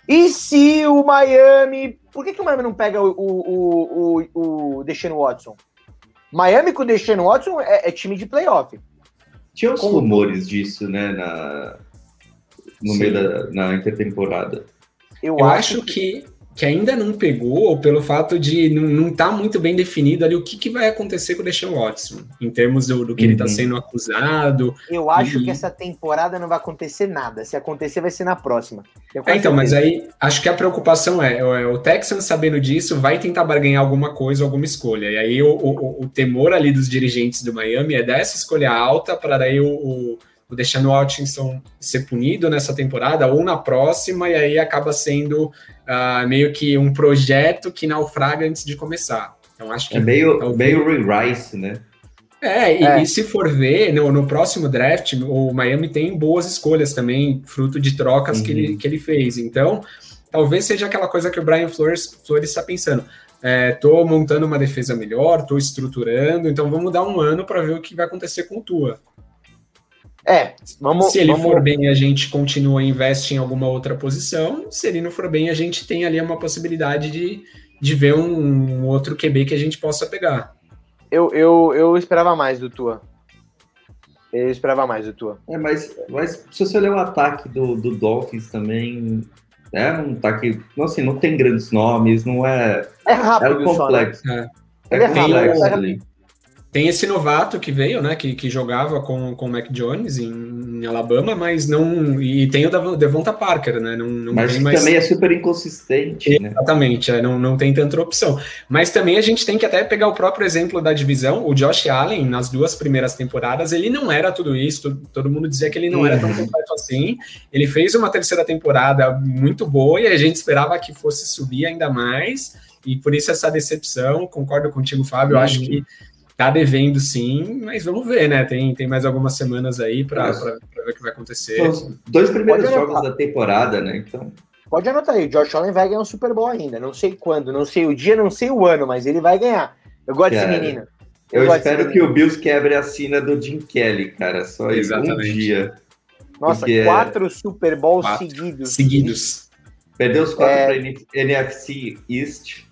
E se o Miami. Por que, que o Miami não pega o, o, o, o Deshaun Watson? Miami com o Deshaun Watson é, é time de playoff. Tinha os rumores disso, né? Na, no Sim. meio da na intertemporada. Eu, eu acho, acho que... que que ainda não pegou, ou pelo fato de não estar tá muito bem definido ali o que, que vai acontecer com o Deshaun Watson, em termos do, do que tá uhum. ele está sendo acusado. Eu acho e... que essa temporada não vai acontecer nada. Se acontecer, vai ser na próxima. É, então, mas aí acho que a preocupação é, é, o Texans sabendo disso vai tentar barganhar alguma coisa, alguma escolha. E aí o, o, o temor ali dos dirigentes do Miami é dar essa escolha alta para daí o, o o Deshaun Watson ser punido nessa temporada ou na próxima, e aí acaba sendo uh, meio que um projeto que naufraga antes de começar. Então acho que. É meio, talvez... meio Rice, né? É e, é, e, se for ver, no, no, próximo draft, o Miami tem boas escolhas também, fruto de trocas uhum. que, ele, uhum. que ele fez. Então, talvez seja aquela coisa que o Brian Flores está pensando. Estou é, montando uma defesa melhor, estou estruturando, então vamos dar um ano para ver o que vai acontecer com o Tua. É, vamos. Se ele vamos... for bem, a gente continua e investe em alguma outra posição. Se ele não for bem, a gente tem ali uma possibilidade de, de ver um, um outro QB que a gente possa pegar. Eu, eu, eu esperava mais do Tua. Eu esperava mais do Tua. É, mas, mas se você olhar o ataque do, do Dolphins também, é um ataque. Não, assim, não tem grandes nomes, não é. É rápido, é complexo. Só, né? É, é, é complexo ali. Tem esse novato que veio, né? Que, que jogava com, com o Mac Jones em, em Alabama, mas não. E tem o Devonta Parker, né? Não, não mas tem mais... também é super inconsistente. Né? Exatamente, é, não, não tem tanta opção. Mas também a gente tem que até pegar o próprio exemplo da divisão. O Josh Allen, nas duas primeiras temporadas, ele não era tudo isso. Todo, mundo dizia que ele não era tão uhum. completo assim. Ele fez uma terceira temporada muito boa e a gente esperava que fosse subir ainda mais. E por isso essa decepção, concordo contigo, Fábio. Eu acho uhum. que Tá devendo sim, mas vamos ver, né? Tem, tem mais algumas semanas aí para ver o que vai acontecer. Os dois primeiros jogos da temporada, né? Então. Pode anotar aí, o Josh Allen vai ganhar um Super Bowl ainda. Não sei quando, não sei o dia, não sei o ano, mas ele vai ganhar. Eu gosto cara, desse menino. Eu, eu espero que o Bills quebre a sina do Jim Kelly, cara. Só Exatamente. um dia. Nossa, é quatro é... Super Bowls quatro. seguidos. Seguidos. Perdeu os quatro é... para NFC East.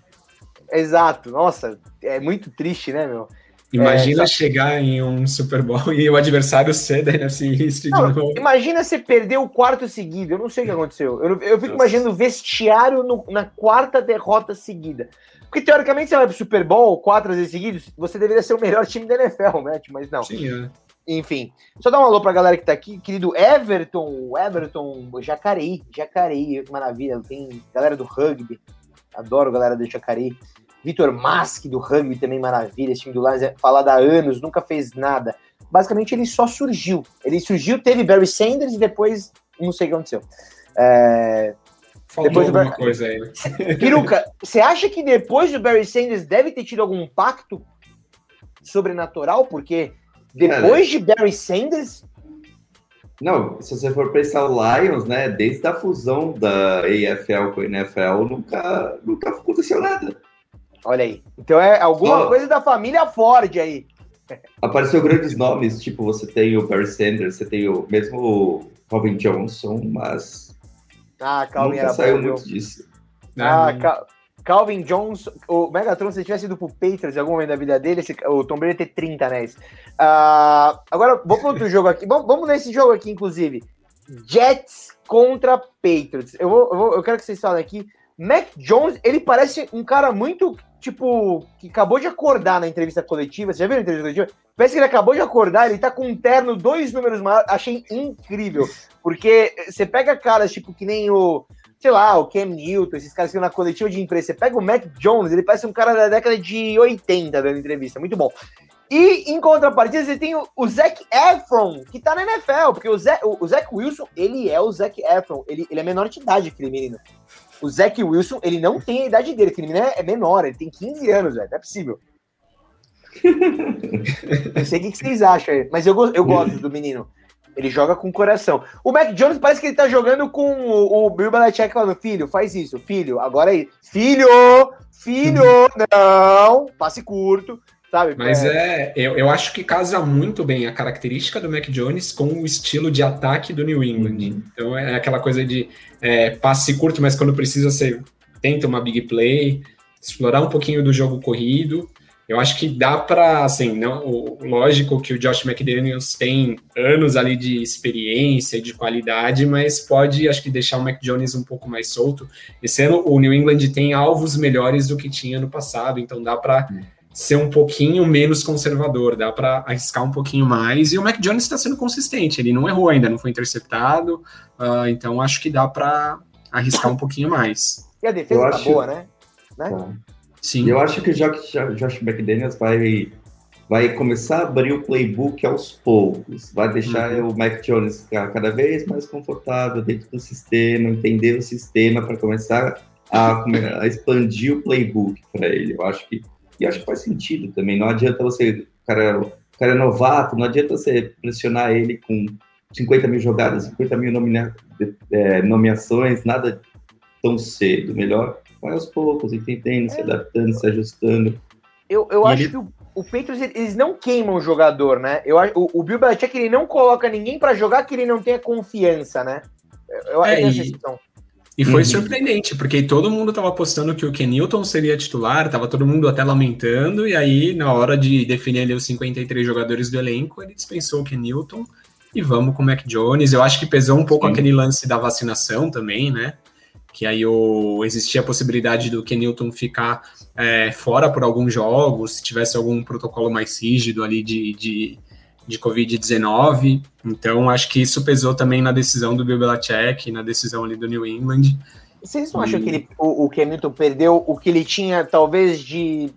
Exato. Nossa, é muito triste, né, meu? Imagina é, chegar em um Super Bowl [laughs] e o adversário ser da NFC East de novo. Imagina você perder o quarto seguido. Eu não sei o que aconteceu. Eu, eu fico Nossa. imaginando o vestiário no, na quarta derrota seguida. Porque teoricamente você vai pro Super Bowl quatro vezes seguidos, você deveria ser o melhor [laughs] time da NFL, né? Mas não. Sim, é. Enfim, só dar um alô pra galera que tá aqui, querido Everton, Everton, Jacareí, Jacareí, que maravilha, tem galera do rugby, adoro galera do Jacareí. Vitor Mask, do rugby, também maravilha. Esse time do Lions é falado há anos, nunca fez nada. Basicamente, ele só surgiu. Ele surgiu, teve Barry Sanders e depois não sei o que aconteceu. É... Faltou depois alguma do... coisa aí. Né? [laughs] Piruca, você acha que depois do Barry Sanders deve ter tido algum impacto sobrenatural? Porque depois de Barry Sanders. Não, se você for pensar o Lions, né, desde a fusão da AFL com a NFL, nunca, nunca aconteceu nada. Olha aí. Então é alguma oh. coisa da família Ford aí. Apareceu grandes nomes, tipo, você tem o Barry Sanders, você tem o mesmo o Robin Johnson, mas ah, Calvin nunca saiu bom, muito disso. Ah, Cal Calvin Jones, o Megatron, se tivesse ido pro Patriots em algum momento da vida dele, esse, o Tom Brady ia ter 30 anéis. Uh, agora, vamos para outro jogo aqui. Vamos, vamos nesse jogo aqui, inclusive. Jets contra Patriots. Eu, vou, eu, vou, eu quero que vocês falem aqui. Mac Jones, ele parece um cara muito, tipo, que acabou de acordar na entrevista coletiva. Você já viu a entrevista coletiva? Parece que ele acabou de acordar, ele tá com um terno dois números maiores. Achei incrível. Porque você pega caras, tipo, que nem o sei lá, o Cam Newton, esses caras que na coletiva de imprensa. Você pega o Mac Jones, ele parece um cara da década de 80 dando entrevista, muito bom. E em contrapartida, você tem o, Zac Efron, que tá na NFL, porque o, o Zac Wilson, ele é o Zac Efron, ele, ele é menor de idade, aquele menino. O Zac Wilson, ele não tem a idade dele, aquele menino é, é menor, ele tem 15 anos, velho, não é possível. [laughs] não sei o que, que vocês acham, mas eu, eu gosto do menino. Ele joga com coração. O Mac Jones parece que ele tá jogando com o, o Bill Belichick falando, filho, faz isso, filho, agora aí. Filho, filho, não, passe curto, sabe? Mas é, é eu, eu acho que casa muito bem a característica do Mac Jones com o estilo de ataque do New England. Uhum. Então é aquela coisa de é, passe curto, mas quando precisa você tenta uma big play, explorar um pouquinho do jogo corrido. Eu acho que dá para, assim, não, o, lógico que o Josh McDaniels tem anos ali de experiência, de qualidade, mas pode, acho que, deixar o Mac Jones um pouco mais solto. Esse ano o New England tem alvos melhores do que tinha no passado, então dá para hum. Ser um pouquinho menos conservador, dá para arriscar um pouquinho mais. E o Mac Jones está sendo consistente, ele não errou ainda, não foi interceptado, uh, então acho que dá para arriscar um pouquinho mais. E a defesa tá acho... boa, né? né? Tá. Sim. Eu acho que o Josh, Josh McDaniels vai, vai começar a abrir o playbook aos poucos, vai deixar uhum. o Mac Jones ficar cada vez mais confortável dentro do sistema, entender o sistema para começar a, a, expandir o playbook para ele. Eu acho que e acho que faz sentido também. Não adianta você, cara, o cara é novato, não adianta você pressionar ele com 50 mil jogadas, 50 mil nomina, é, nomeações, nada tão cedo. Melhor vai aos poucos, entendendo, é. se adaptando, se ajustando. Eu, eu acho ele... que o, o Patriots, eles não queimam o jogador, né? Eu, o, o Bill Belichick, ele não coloca ninguém para jogar que ele não tenha confiança, né? Eu, é, eu e, e foi uhum. surpreendente, porque todo mundo tava apostando que o Kenilton seria titular, tava todo mundo até lamentando, e aí, na hora de definir ali os 53 jogadores do elenco, ele dispensou o Kenilton e vamos com o Mac Jones. Eu acho que pesou um pouco Sim. aquele lance da vacinação também, né? que aí o, existia a possibilidade do Kenilton ficar é, fora por alguns jogos, se tivesse algum protocolo mais rígido ali de, de, de Covid-19. Então, acho que isso pesou também na decisão do Bill Belichick, na decisão ali do New England. Vocês não e... acham que ele, o, o Kenilton perdeu o que ele tinha, talvez, de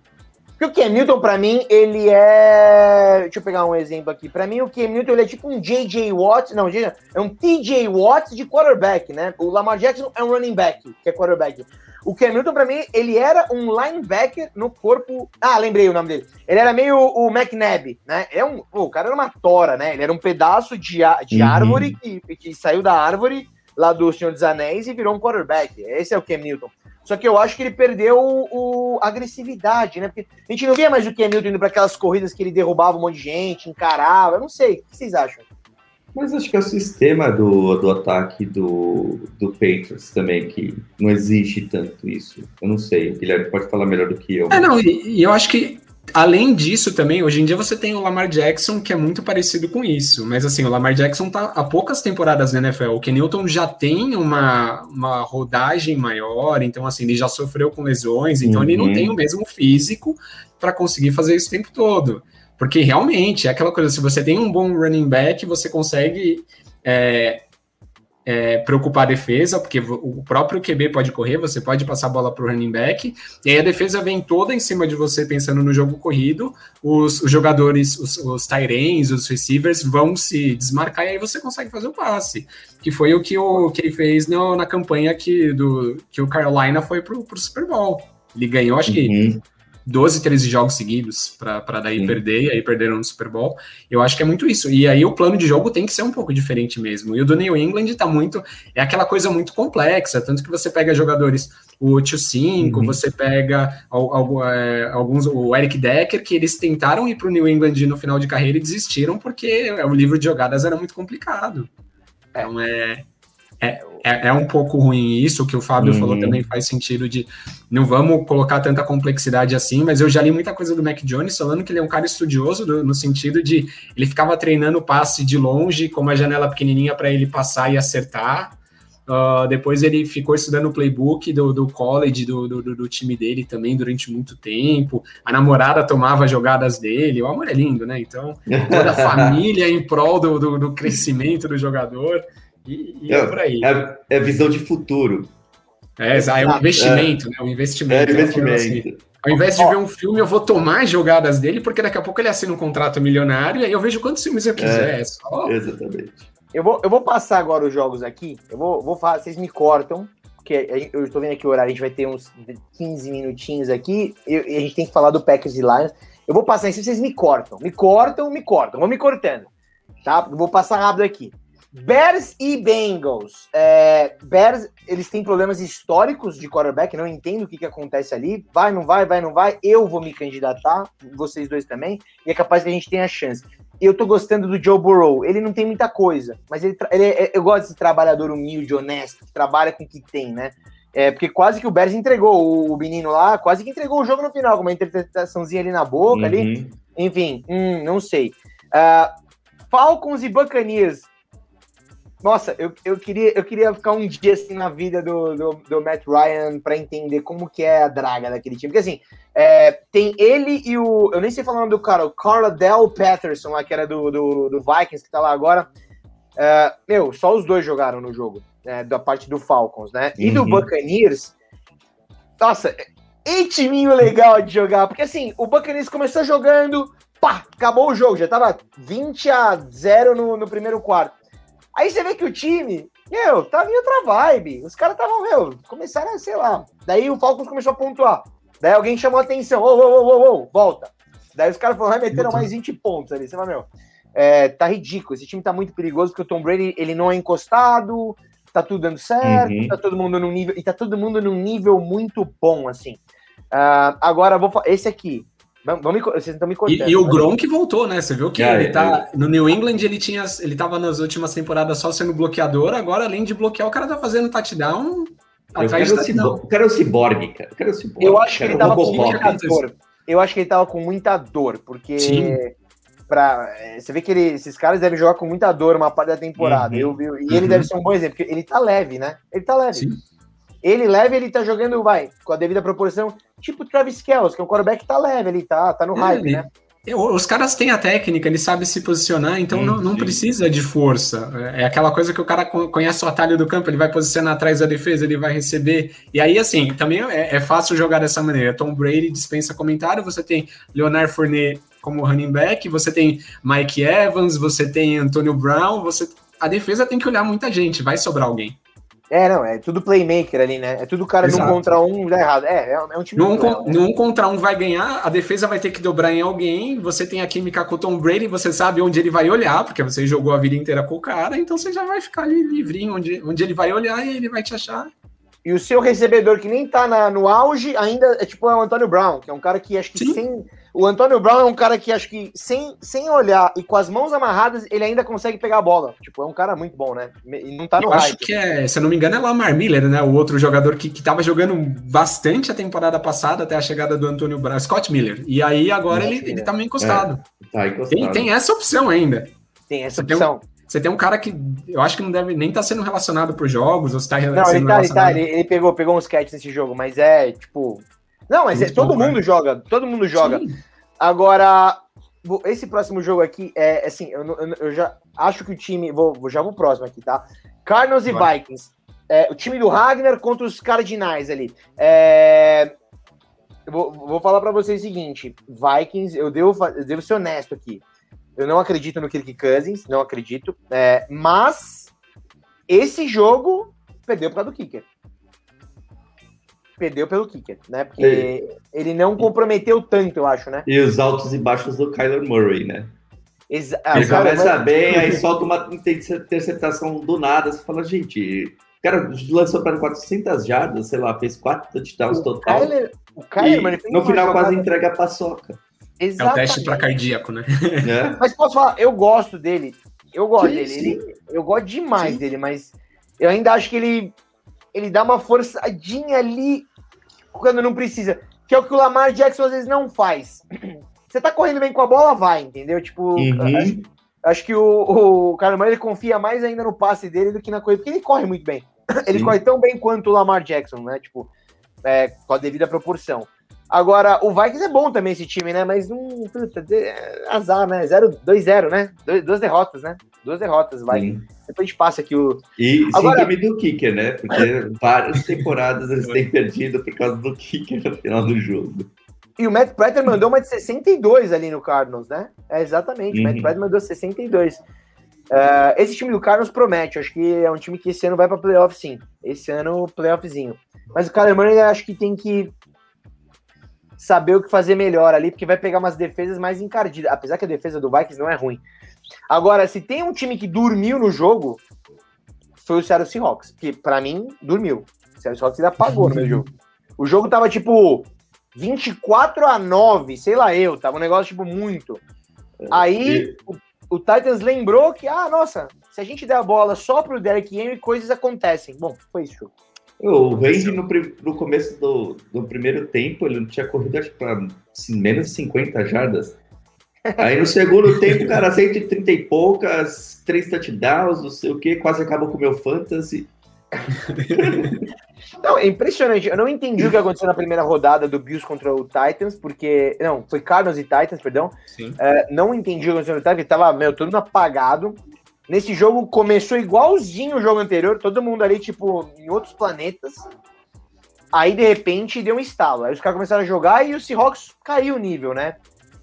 porque o Cam Newton, pra mim, ele é. Deixa eu pegar um exemplo aqui. Pra mim, o Cam Newton ele é tipo um J.J. Watt. Não, é um T.J. Watt de quarterback, né? O Lamar Jackson é um running back, que é quarterback. O Cam Newton, pra mim, ele era um linebacker no corpo. Ah, lembrei o nome dele. Ele era meio o McNabb, né? É um... Pô, o cara era uma tora, né? Ele era um pedaço de, de uhum. árvore que, que saiu da árvore lá do Senhor dos Anéis e virou um quarterback. Esse é o Cam Newton. Só que eu acho que ele perdeu o, a agressividade, né? Porque a gente não via mais o Cam Newton indo para aquelas corridas que ele derrubava um monte de gente, encarava. Eu não sei. O que vocês acham? Mas acho que é o sistema do, do ataque do, do Patriots também, que não existe tanto isso. Eu não sei. O Guilherme pode falar melhor do que eu. É, não, e, e eu acho que Além disso, também, hoje em dia você tem o Lamar Jackson, que é muito parecido com isso. Mas assim, o Lamar Jackson tá há poucas temporadas na NFL. O Kenilton já tem uma, uma rodagem maior, então assim, ele já sofreu com lesões, então uhum. ele não uhum. tem o mesmo físico para conseguir fazer isso o tempo todo. Porque realmente é aquela coisa, se você tem um bom running back, você consegue é, é, preocupar a defesa, porque o próprio QB pode correr, você pode passar a bola para o running back, e aí a defesa vem toda em cima de você pensando no jogo corrido, os, os jogadores, os, os Tyrens, os receivers vão se desmarcar e aí você consegue fazer o passe, que foi o que, o, que ele fez no, na campanha que, do, que o Carolina foi para o Super Bowl. Ele ganhou, acho que uhum. 12, 13 jogos seguidos para daí Sim. perder, e aí perderam no Super Bowl. Eu acho que é muito isso. E aí o plano de jogo tem que ser um pouco diferente mesmo. E o do New England tá muito. É aquela coisa muito complexa, tanto que você pega jogadores, o Tio 5, uhum. você pega é, alguns, o Eric Decker, que eles tentaram ir para o New England no final de carreira e desistiram porque o livro de jogadas era muito complicado. Então é. É, é, é, um pouco ruim isso, o que o Fábio uhum. falou também faz sentido de não vamos colocar tanta complexidade assim, mas eu já li muita coisa do Mac Jones falando que ele é um cara estudioso do, no sentido de ele ficava treinando passe de longe com uma janela pequenininha para ele passar e acertar. Uh, depois ele ficou estudando o playbook do, do college, do, do, do, time dele também durante muito tempo. A namorada tomava jogadas dele. O amor é lindo, né? Então, toda a [laughs] família em prol do, do, do crescimento do jogador. E, e é, é, por aí. É, é, visão de futuro. É, é um investimento, é. né? Um investimento. É investimento. Assim, ao invés de ver um filme, eu vou tomar as jogadas dele, porque daqui a pouco ele assina um contrato milionário e aí eu vejo quantos filmes eu quiser. É, só... Exatamente. Eu vou, eu vou passar agora os jogos aqui. Eu vou, vou falar, vocês me cortam, porque eu estou vendo aqui o horário, a gente vai ter uns 15 minutinhos aqui, e a gente tem que falar do Packers e Lions. Eu vou passar em cima, vocês me cortam. Me cortam, me cortam. Vão me cortando. Tá? Eu vou passar rápido aqui. Bears e Bengals. É, Bears, eles têm problemas históricos de quarterback, não entendo o que, que acontece ali. Vai, não vai, vai, não vai. Eu vou me candidatar, vocês dois também, e é capaz que a gente tenha chance. Eu tô gostando do Joe Burrow. Ele não tem muita coisa, mas ele, ele é, eu gosto desse trabalhador humilde, honesto, que trabalha com o que tem, né? É, porque quase que o Bears entregou o, o, menino lá, quase que entregou o jogo no final, com uma interpretaçãozinha ali na boca, uhum. ali. Enfim, hum, não sei. Uh, Falcons e Buccaneers. Nossa, eu, eu, queria, eu queria ficar um dia assim na vida do, do, do Matt Ryan para entender como que é a draga daquele time. Porque assim, é, tem ele e o. Eu nem sei falar o nome do cara, o Carla Del Patterson, lá, que era do, do, do Vikings, que tá lá agora. É, meu, só os dois jogaram no jogo, né, da parte do Falcons, né? E uhum. do Buccaneers. Nossa, e timinho legal de jogar, porque assim, o Buccaneers começou jogando, pá, acabou o jogo, já tava 20 a 0 no, no primeiro quarto. Aí você vê que o time, meu, tava em outra vibe. Os caras estavam, meu, começaram a, sei lá. Daí o Falcons começou a pontuar. Daí alguém chamou a atenção. Ô, ô, ô, ô, ô, volta. Daí os caras foram lá meteram mais 20 pontos ali. Você fala, meu, é, tá ridículo. Esse time tá muito perigoso porque o Tom Brady, ele não é encostado, tá tudo dando certo, uhum. tá todo mundo num nível, e tá todo mundo num nível muito bom, assim. Uh, agora, vou esse aqui, Vamos me, vocês estão me cortando. E, e o né? Gronk voltou, né? Você viu que é, ele tá. É. No New England ele tinha. Ele tava nas últimas temporadas só sendo bloqueador, agora, além de bloquear, o cara tá fazendo touchdown. Eu quero, o quero o ciborgue, cara. Eu, quero o ciborgue, eu acho que ele tava com muita dor. Eu acho que ele tava com muita dor, porque. Sim. Pra, é, você vê que ele, esses caras devem jogar com muita dor uma parte da temporada. Uhum. Eu, eu, e ele uhum. deve ser um bom exemplo, porque ele tá leve, né? Ele tá leve. Sim. Ele leve, ele tá jogando, vai, com a devida proporção, tipo Travis Kelce, que é um quarterback que tá leve, ele tá, tá no é, hype, né? Os caras têm a técnica, ele sabe se posicionar, então não, não precisa de força. É aquela coisa que o cara conhece o atalho do campo, ele vai posicionar atrás da defesa, ele vai receber. E aí, assim, também é, é fácil jogar dessa maneira. Tom Brady dispensa comentário, você tem Leonard Fournette como running back, você tem Mike Evans, você tem Antonio Brown, você... a defesa tem que olhar muita gente, vai sobrar alguém. É, não, é tudo playmaker ali, né? É tudo cara Exato. num contra um dá errado. É, é, um time. Num, com, num contra um vai ganhar, a defesa vai ter que dobrar em alguém. Você tem a química com o Tom Brady, você sabe onde ele vai olhar, porque você jogou a vida inteira com o cara, então você já vai ficar ali livrinho onde, onde ele vai olhar e ele vai te achar. E o seu recebedor, que nem tá na, no auge, ainda é tipo é o Antônio Brown, que é um cara que acho que Sim. sem o Antônio Brown é um cara que acho que sem, sem olhar e com as mãos amarradas, ele ainda consegue pegar a bola. Tipo, é um cara muito bom, né? E não tá no eu hype. Acho que é, se eu não me engano, é Lamar Miller, né? O outro jogador que, que tava jogando bastante a temporada passada até a chegada do Antônio Brown, Scott Miller. E aí agora ele, ele tá meio encostado. É, tá encostado. Tem, tem essa opção ainda. Tem essa você opção. Tem um, você tem um cara que eu acho que não deve nem estar tá sendo relacionado por jogos, ou está Não, ele tá, ele, tá, ele, ele, pegou, pegou uns catch nesse jogo, mas é tipo. Não, mas é, todo bom, mundo né? joga, todo mundo joga. Sim. Agora, esse próximo jogo aqui é assim, eu, eu, eu já acho que o time. Vou, já vou próximo aqui, tá? Cardinals e Vikings. É, o time do Ragnar contra os Cardinais ali. É, eu vou, vou falar para vocês o seguinte: Vikings, eu devo, eu devo ser honesto aqui. Eu não acredito no Kirk Cousins, não acredito. É, mas esse jogo perdeu por causa do Kicker perdeu pelo kicker, né? Porque é. ele não comprometeu tanto, eu acho, né? E os altos e baixos do Kyler Murray, né? Exa ah, ele começa bem, aí [laughs] solta uma interceptação do nada, você fala, gente, o cara lançou para 400 jardas, sei lá, fez quatro touchdowns o total. Kyler, o Kyler, no final quase entrega a paçoca. Exatamente. É o teste para cardíaco, né? É. [laughs] Mas posso falar, eu gosto dele. Eu gosto sim, dele. Ele, eu gosto demais sim. dele, mas Eu ainda acho que ele, ele dá uma forçadinha ali quando não precisa. Que é o que o Lamar Jackson às vezes não faz. [clears throat] Você tá correndo bem com a bola, vai, entendeu? Tipo, uhum. acho, acho, que o, o Carlos ele confia mais ainda no passe dele do que na corrida, porque ele corre muito bem. Ele Sim. corre tão bem quanto o Lamar Jackson, né? Tipo, é, com a devida proporção. Agora, o Vikings é bom também esse time, né? Mas não. Puta, é azar, né? 2-0, né? Duas derrotas, né? Duas derrotas, vai. Sim. Depois a gente passa aqui o. E Agora... síndrome do kicker, né? Porque várias temporadas eles têm perdido por causa do kicker no final do jogo. E o Matt Prater mandou uma de 62 ali no Cardinals, né? É, exatamente. Uhum. O Matt uhum. Prater mandou 62. Uh, é, esse time do Cardinals promete. Acho que é um time que esse ano vai para playoff, sim. Esse ano, playoffzinho. Mas o Kyler Murray acho que tem que saber o que fazer melhor ali, porque vai pegar umas defesas mais encardidas. Apesar que a defesa do Vikings não é ruim. Agora, se tem um time que dormiu no jogo, foi o Seattle Seahawks. Que para mim, dormiu. O Seattle Seahawks ainda apagou no meu jogo. O jogo tava tipo 24 a 9, sei lá eu, tava um negócio tipo muito. Aí o, o, Titans lembrou que, ah, nossa, se a gente der a bola só pro Derek Henry, coisas acontecem. Bom, foi isso. O Randy no, no começo do, do primeiro tempo, ele não tinha corrido acho para menos de 50 jardas. Aí no segundo tempo, cara, 130 e poucas, três touchdowns, não sei o que, quase acabou com o meu fantasy. [laughs] Não, é impressionante. Eu não entendi o que aconteceu na primeira rodada do Bills contra o Titans, porque. Não, foi Cardinals e Titans, perdão. É, não entendi o que aconteceu no Titans, porque tava, meu, todo mundo apagado. Nesse jogo começou igualzinho o jogo anterior, todo mundo ali, tipo, em outros planetas. Aí, de repente, deu um estalo. Aí os caras começaram a jogar e o Seahawks caiu o nível, né?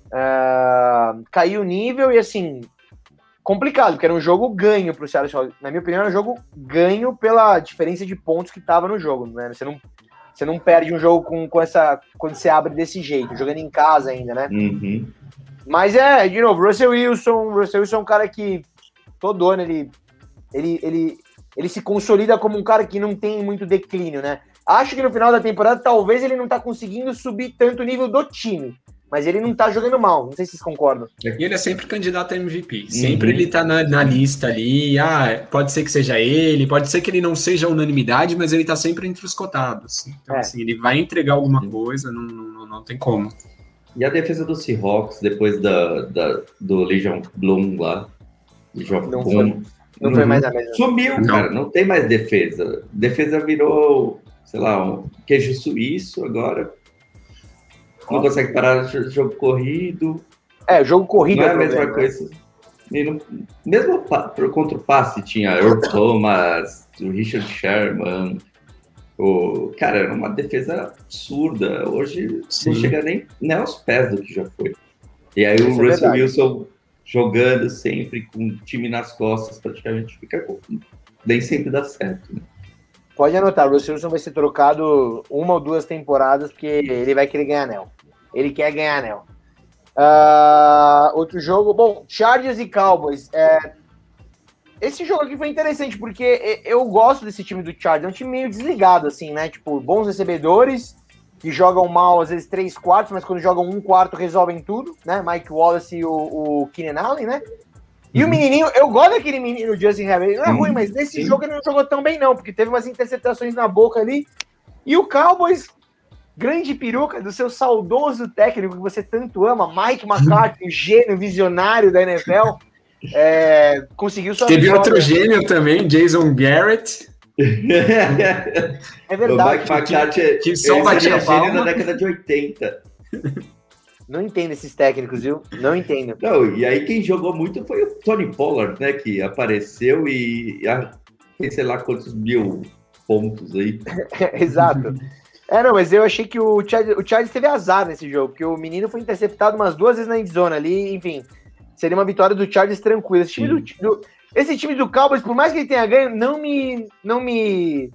Uh, caiu o nível e, assim, complicado, porque era um jogo ganho pro Seattle Na minha opinião, era um jogo ganho pela diferença de pontos que tava no jogo, né? Você não, você não perde um jogo com, com essa. quando você abre desse jeito, jogando em casa ainda, né? Uhum. Mas é, de novo, Russell Wilson, Russell Wilson é um cara que todo ano ele, ele, ele, ele se consolida como um cara que não tem muito declínio, né? Acho que no final da temporada talvez ele não tá conseguindo subir tanto o nível do time mas ele não tá jogando mal. Não sei se vocês concordam. E ele é sempre candidato a MVP. Uhum. Sempre ele tá na, na, lista ali. Ah, pode ser que seja ele, pode ser que ele não seja unanimidade, mas ele tá sempre entre os cotados. Então, é. assim, ele vai entregar alguma coisa, não, não, não tem como. E a defesa do Seahawks, depois da, da do Legion Bloom lá? Legion não, Bloom, foi, não foi mais a mesma. Sumiu, não. cara. Não tem mais defesa. Defesa virou, sei lá, um queijo suíço agora não consegue parar jogo corrido. É, jogo corrido não é a mesma coisa. Não, mesmo contra o passe tinha Earl Thomas, o Richard Sherman. O, cara, era uma defesa absurda. Hoje Sim. não chega nem, nem aos pés do que já foi. E aí Isso o é Russell Wilson jogando sempre com o time nas costas, praticamente fica nem sempre dá certo. Né? Pode anotar, o Russell Wilson vai ser trocado uma ou duas temporadas, porque ele vai querer ganhar anel. Ele quer ganhar anel. Uh, outro jogo, bom, Chargers e Cowboys. É, esse jogo aqui foi interessante, porque eu gosto desse time do Chargers. É um time meio desligado, assim, né? Tipo, bons recebedores, que jogam mal, às vezes, três quartos, mas quando jogam um quarto resolvem tudo, né? Mike Wallace e o, o Keenan Allen, né? E uhum. o menininho, eu gosto daquele menino, Justin Herbert. Ele não é uhum. ruim, mas nesse jogo ele não jogou tão bem, não, porque teve umas interceptações na boca ali. E o Cowboys grande peruca do seu saudoso técnico que você tanto ama, Mike McCarthy, [laughs] gênio visionário da NFL, é, conseguiu sua Teve vitória. outro gênio também, Jason Garrett. [laughs] é verdade. O Mike McCarthy que, que só batia gênio na década de 80. [laughs] Não entendo esses técnicos, viu? Não entendo. Não, e aí quem jogou muito foi o Tony Pollard, né? Que apareceu e fez sei lá quantos mil pontos aí. Exato. É, não, mas eu achei que o Chargers, o Chargers teve azar nesse jogo, porque o menino foi interceptado umas duas vezes na endzone ali, enfim. Seria uma vitória do Chargers tranquila. Esse time do, do, esse time do Cowboys, por mais que ele tenha ganho, não me. Não me.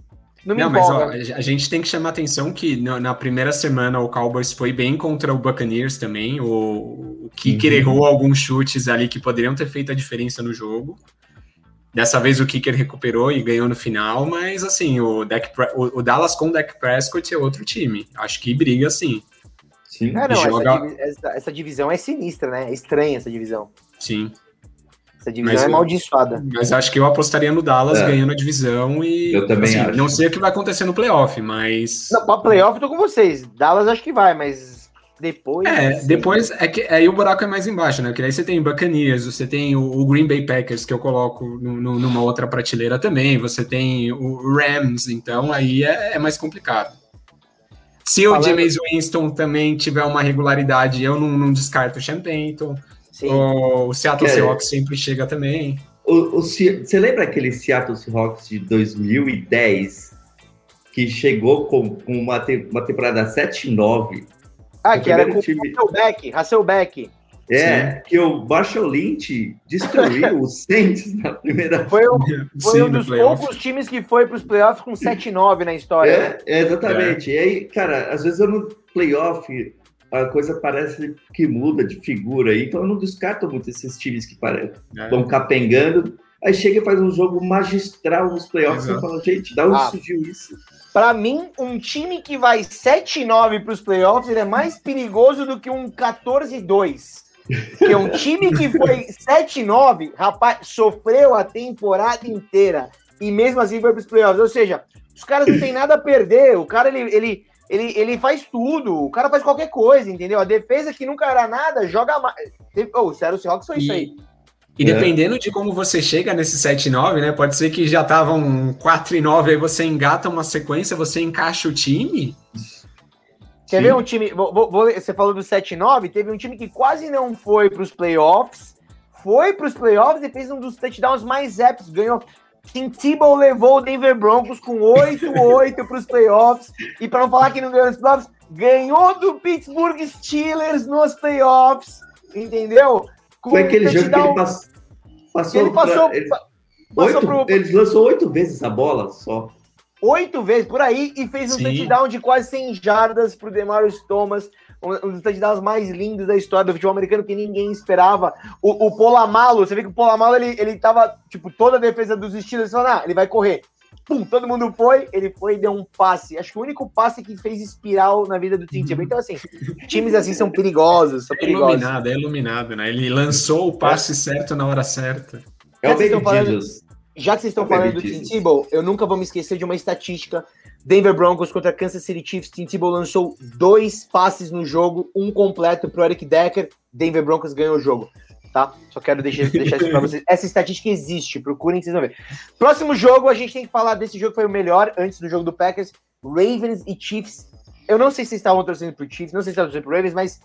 Não, me não mas ó, a gente tem que chamar atenção que na, na, primeira semana o Cowboys foi bem contra o Buccaneers também. O, o Kicker uhum. errou alguns chutes ali que poderiam ter feito a diferença no jogo. Dessa vez o Kicker recuperou e ganhou no final, mas assim, o, Dak, o, o Dallas com o Dak Prescott é outro time. Acho que briga sim. Sim. É, não, joga... essa, essa, essa, divisão é sinistra, né? É estranha essa divisão. Sim. Essa divisão mas é amaldiçoada. Mas acho que eu apostaria no Dallas é. ganhando a divisão e. Eu também assim, acho. Não sei o que vai acontecer no playoff, mas. Não, pra playoff eu tô com vocês. Dallas acho que vai, mas depois. É, depois é que aí o buraco é mais embaixo, né? Porque aí você tem Buccaneers, você tem o, o Green Bay Packers, que eu coloco no, no, numa outra prateleira também, você tem o Rams, então aí é, é mais complicado. Se Falando... o James Winston também tiver uma regularidade, eu não, não descarto o Champagne. O Seattle é. Seahawks sempre chega também. O, o, você lembra aquele Seattle Seahawks de 2010 que chegou com, com uma, te, uma temporada 7-9? Ah, que era com o time... Hasselbeck, Hasselbeck. É, Sim. que o Marshall Lynch destruiu os [laughs] Saints na primeira Foi um, foi Sim, um dos poucos times que foi para os playoffs com 7-9 na história. É, né? exatamente. É. E aí, cara, às vezes eu no playoff a coisa parece que muda de figura aí, então eu não descarto muito esses times que parecem, é. vão capengando. Aí chega e faz um jogo magistral nos playoffs Exato. e fala, gente, da onde ah, surgiu isso? Para mim, um time que vai 7-9 para os playoffs ele é mais perigoso do que um 14-2. Que é um time que foi 7-9, rapaz, sofreu a temporada inteira. E mesmo assim foi para os playoffs. Ou seja, os caras não têm nada a perder. O cara, ele, ele, ele, ele faz tudo. O cara faz qualquer coisa, entendeu? A defesa que nunca era nada, joga mais. Oh, o Seattle Seahawks foi e, isso aí. E dependendo de como você chega nesse 7-9, né? Pode ser que já estavam 4 9, aí você engata uma sequência, você encaixa o time. Quer Sim. ver um time? Vou, vou, você falou do 7-9, teve um time que quase não foi para os playoffs, foi para os playoffs e fez um dos touchdowns mais épicos, ganhou Tim Tebow levou o Denver Broncos com 8-8 para os playoffs. E para não falar que não ganhou nos playoffs, ganhou do Pittsburgh Steelers nos playoffs. Entendeu? Com Foi aquele jogo que ele passou. passou ele passou. Pra, ele, passou oito, pro... Ele lançou oito vezes a bola só. Oito vezes por aí e fez um Sim. touchdown de quase 100 jardas para o Demarius Thomas um dos touchdowns mais lindos da história do futebol americano que ninguém esperava. O, o Polamalo, você vê que o Polamalo ele, ele tava, tipo, toda a defesa dos Steelers falando, ah, ele vai correr. Pum, todo mundo foi, ele foi e deu um passe. Acho que o único passe que fez espiral na vida do Tim Tebow. Então, assim, times assim são perigosos, são é perigosos. iluminado, é iluminado, né? Ele lançou o passe é. certo na hora certa. É o Baby falando, Já que vocês estão é falando do Tim Tebow, eu nunca vou me esquecer de uma estatística Denver Broncos contra Kansas City Chiefs. Tim Tebow lançou dois passes no jogo, um completo para Eric Decker. Denver Broncos ganhou o jogo. Tá? Só quero deixar, deixar isso para [laughs] vocês. Essa estatística existe, procurem que vocês vão ver. Próximo jogo, a gente tem que falar desse jogo que foi o melhor antes do jogo do Packers. Ravens e Chiefs. Eu não sei se vocês estavam torcendo pro Chiefs, não sei se estavam torcendo pro Ravens, mas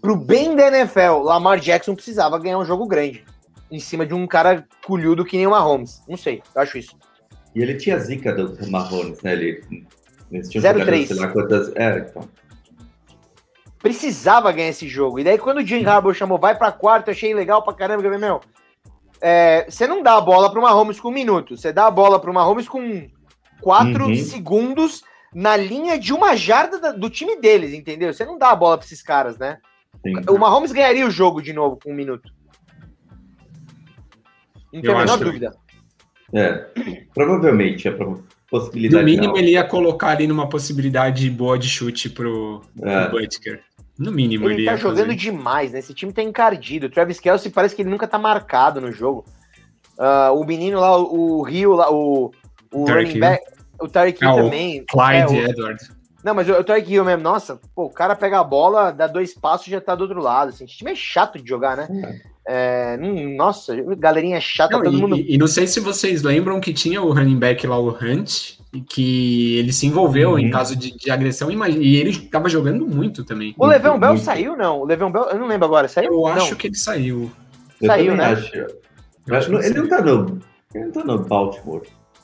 pro bem da NFL, Lamar Jackson precisava ganhar um jogo grande. Em cima de um cara culhudo que nem o Mahomes. Não sei, eu acho isso. E ele tinha zica do Marrones, né? Ele, eles tinham 0-3. Quantas... É, então. Precisava ganhar esse jogo. E daí, quando o Jim Harbaugh chamou, vai pra quarto, eu achei legal pra caramba. Eu falei, meu, é, você não dá a bola pro Mahomes com um minuto. Você dá a bola pro Mahomes com quatro uhum. segundos na linha de uma jarda do time deles, entendeu? Você não dá a bola pra esses caras, né? Sim. O Mahomes ganharia o jogo de novo com um minuto. Não tem a menor dúvida. É, provavelmente a possibilidade. No mínimo, ele ia colocar ali numa possibilidade boa de chute pro, é. pro Butker. No mínimo, ele, ele tá jogando fazer. demais, né? Esse time tá encardido. O Travis Kelsey parece que ele nunca tá marcado no jogo. Uh, o menino lá, o Rio, lá, o, o running back, o Tarek Hill ah, também. Clyde é, o... Edwards. Não, mas o, o Tarek Hill mesmo, nossa, pô, o cara pega a bola, dá dois passos e já tá do outro lado. Assim. Esse time é chato de jogar, né? É. É, nossa, galerinha chata, não, todo e, mundo. E, não sei se vocês lembram que tinha o running back lá, o Hunt, que ele se envolveu uhum. em caso de, de agressão e ele estava jogando muito também. O Levan Bell saiu, não? O Levan Bell, eu não lembro agora, saiu? Eu acho não. que ele saiu. saiu, né? Acho. Eu acho ele, não tá no, ele não tá no Baltimore.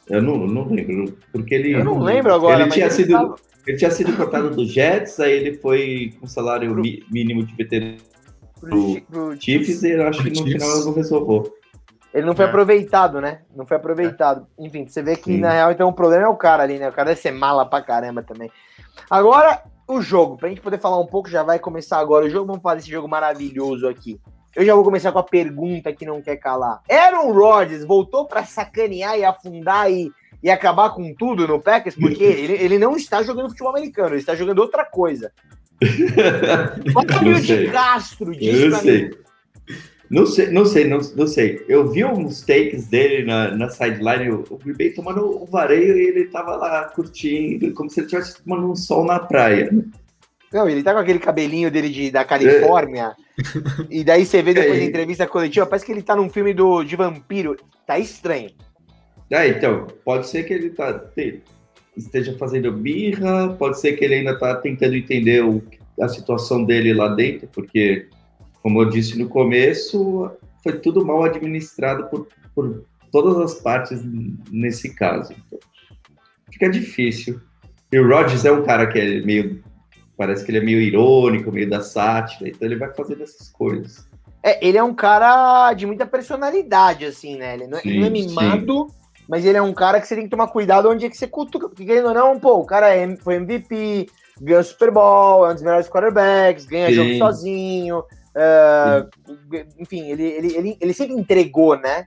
Eu não, não lembro. Porque ele. Eu não lembro agora. Ele tinha, ele sido, tava... ele tinha sido cortado do Jets, aí ele foi com salário mínimo de veterano pro, pro Chiefs e eu acho que no Chiefs. final não resolveu. Ele não foi é. aproveitado, né? Não foi aproveitado. É. Enfim, você vê que Sim. na real então o problema é o cara ali, né? O cara deve ser mala pra caramba também. Agora, o jogo, pra gente poder falar um pouco, já vai começar agora o jogo. Vamos fazer esse jogo maravilhoso aqui. Eu já vou começar com a pergunta que não quer calar. Aaron Rodgers voltou para sacanear e afundar e, e acabar com tudo no Packers? Porque [laughs] ele, ele não está jogando futebol americano, ele está jogando outra coisa. [laughs] Fábio de Castro disse Eu sei. Não sei, não sei, não, não sei. Eu vi uns takes dele na, na sideline, o, o Green Bay tomando o vareio e ele tava lá curtindo, como se ele estivesse tomando um sol na praia. Não, ele tá com aquele cabelinho dele de, da Califórnia. É. E daí você vê depois é. da entrevista coletiva, parece que ele tá num filme do, de vampiro. Tá estranho. Ah, então, pode ser que ele tá, esteja fazendo birra, pode ser que ele ainda tá tentando entender o, a situação dele lá dentro, porque como eu disse no começo, foi tudo mal administrado por, por todas as partes nesse caso. Então, fica difícil. E o Rodgers é um cara que é meio. Parece que ele é meio irônico, meio da sátira, então ele vai fazendo essesse coisas. É, ele é um cara de muita personalidade, assim, né? Ele não, é, sim, não é mimado, sim. mas ele é um cara que você tem que tomar cuidado onde é que você cutuca. Porque, querendo ou não, pô, o cara é, foi MVP, ganhou Super Bowl, é um dos melhores quarterbacks, ganha sim. jogo sozinho. Uh, enfim, ele, ele, ele, ele sempre entregou, né?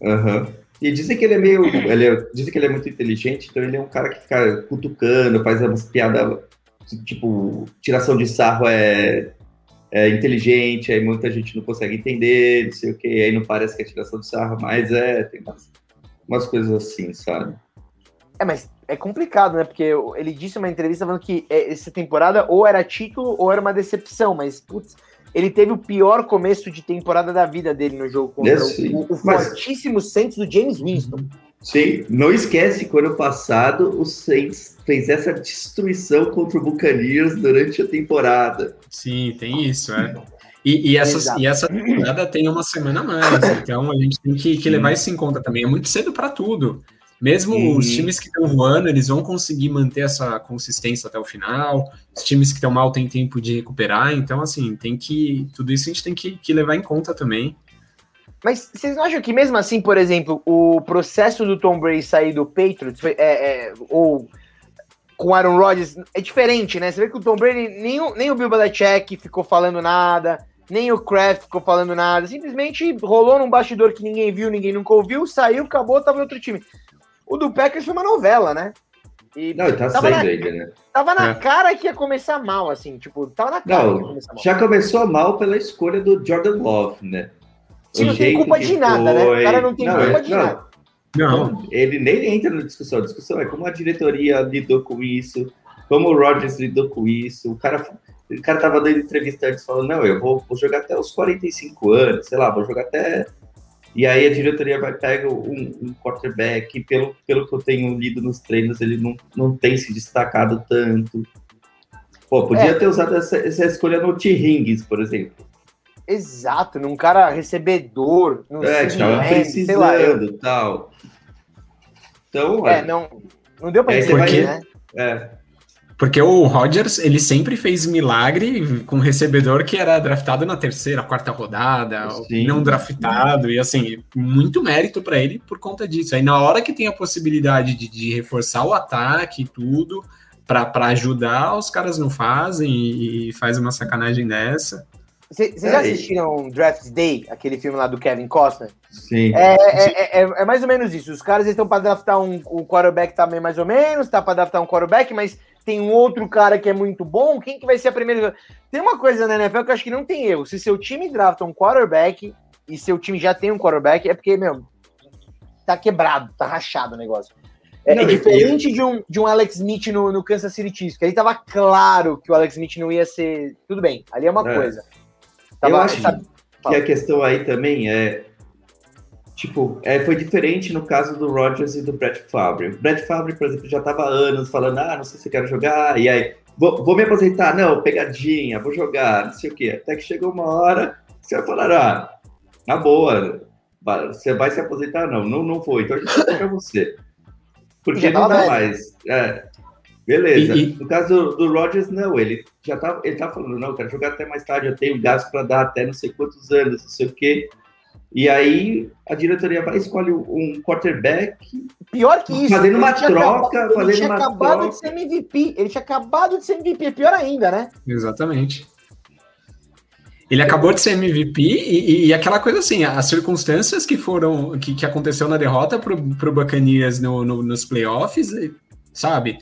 Uhum. E dizem que ele é meio. Ele é, dizem que ele é muito inteligente, então ele é um cara que fica cutucando, faz umas piadas, tipo, tiração de sarro é, é inteligente, aí muita gente não consegue entender, não sei o que, aí não parece que é tiração de sarro, mas é, tem umas, umas coisas assim, sabe? É, mas é complicado, né? Porque ele disse uma entrevista falando que é, essa temporada ou era título ou era uma decepção, mas, putz, ele teve o pior começo de temporada da vida dele no jogo contra Esse, o, o, fortíssimo Saints do James Winston. Sim, não esquece que ano passado o Saints fez essa destruição contra o Buccaneers durante a temporada. Sim, tem isso, é. E, e, essa, e essa temporada tem uma semana a mais, então a gente tem que, que levar isso em conta também. É muito cedo para tudo. Mesmo uhum. os times que estão voando, eles vão conseguir manter essa consistência até o final. Os times que estão mal têm tempo de recuperar. Então, assim, tem que. Tudo isso a gente tem que, que levar em conta também. Mas vocês não acham que mesmo assim, por exemplo, o processo do Tom Brady sair do Patriots é, é, ou com Aaron Rodgers é diferente, né? Você vê que o Tom Brady, nem o, nem o Bill Belichick ficou falando nada, nem o Kraft ficou falando nada. Simplesmente rolou num bastidor que ninguém viu, ninguém nunca ouviu, saiu, acabou, tava em outro time. O do Packers foi uma novela, né? E não, tá tava na, ainda, né? Tava na é. cara que ia começar mal, assim, tipo, tava na cara não, começar mal. Já começou mal pela escolha do Jordan Love, né? Sim, não tem culpa de nada, né? O cara não tem não, culpa é, de não. nada. Não. Ele nem entra na discussão. A discussão é como a diretoria lidou com isso, como o Rodgers lidou com isso. O cara, o cara tava dando entrevista antes falando, não, eu vou, vou jogar até os 45 anos, sei lá, vou jogar até e aí a diretoria vai pegar um, um quarterback, pelo, pelo que eu tenho lido nos treinos, ele não, não tem se destacado tanto. Pô, podia é, ter usado essa, essa escolha no T. Rings, por exemplo. Exato, num cara recebedor, no é, tava precisando sei lá, eu... tal. Então, é, não, não deu pra é, receber, né? É. Porque o Rodgers, ele sempre fez milagre com um recebedor que era draftado na terceira, quarta rodada, Sim. não draftado, e assim, muito mérito para ele por conta disso. Aí na hora que tem a possibilidade de, de reforçar o ataque e tudo, para ajudar, os caras não fazem e, e faz uma sacanagem dessa. Vocês já assistiram Draft Day, aquele filme lá do Kevin Costner? Sim. É, é, é, é mais ou menos isso. Os caras estão para draftar um, um quarterback também mais ou menos, tá para draftar um quarterback, mas tem um outro cara que é muito bom, quem que vai ser a primeira? Tem uma coisa na NFL que eu acho que não tem erro. Se seu time drafta um quarterback e seu time já tem um quarterback, é porque, meu, tá quebrado, tá rachado o negócio. É, não, é diferente eu... de, um, de um Alex Smith no, no Kansas City Chiefs, que aí tava claro que o Alex Smith não ia ser. Tudo bem, ali é uma é. coisa. Tava, eu acho sabe... que a questão aí também é Tipo, é, foi diferente no caso do Rodgers e do Brett Favre. O Brett Favre, por exemplo, já estava há anos falando, ah, não sei se eu quero jogar, e aí, vou, vou, me aposentar, não, pegadinha, vou jogar, não sei o quê. Até que chegou uma hora, você vai falar, ah, na boa, você vai se aposentar? Não, não, não foi, então a gente vai pra você. Porque não dá mais. É, beleza. E, e... No caso do, do Rodgers, não, ele já tá, ele tá falando, não, eu quero jogar até mais tarde, eu tenho gasto para dar até não sei quantos anos, não sei o quê. E aí a diretoria vai escolhe um quarterback. Pior que isso. Fazendo uma troca, acabado, fazendo ele tinha uma acabado troca. de ser MVP. Ele tinha acabado de ser MVP, é pior ainda, né? Exatamente. Ele acabou de ser MVP e, e, aquela coisa assim, as circunstâncias que foram, que, que aconteceu na derrota pro, pro Buccaneers no, no, nos playoffs, sabe?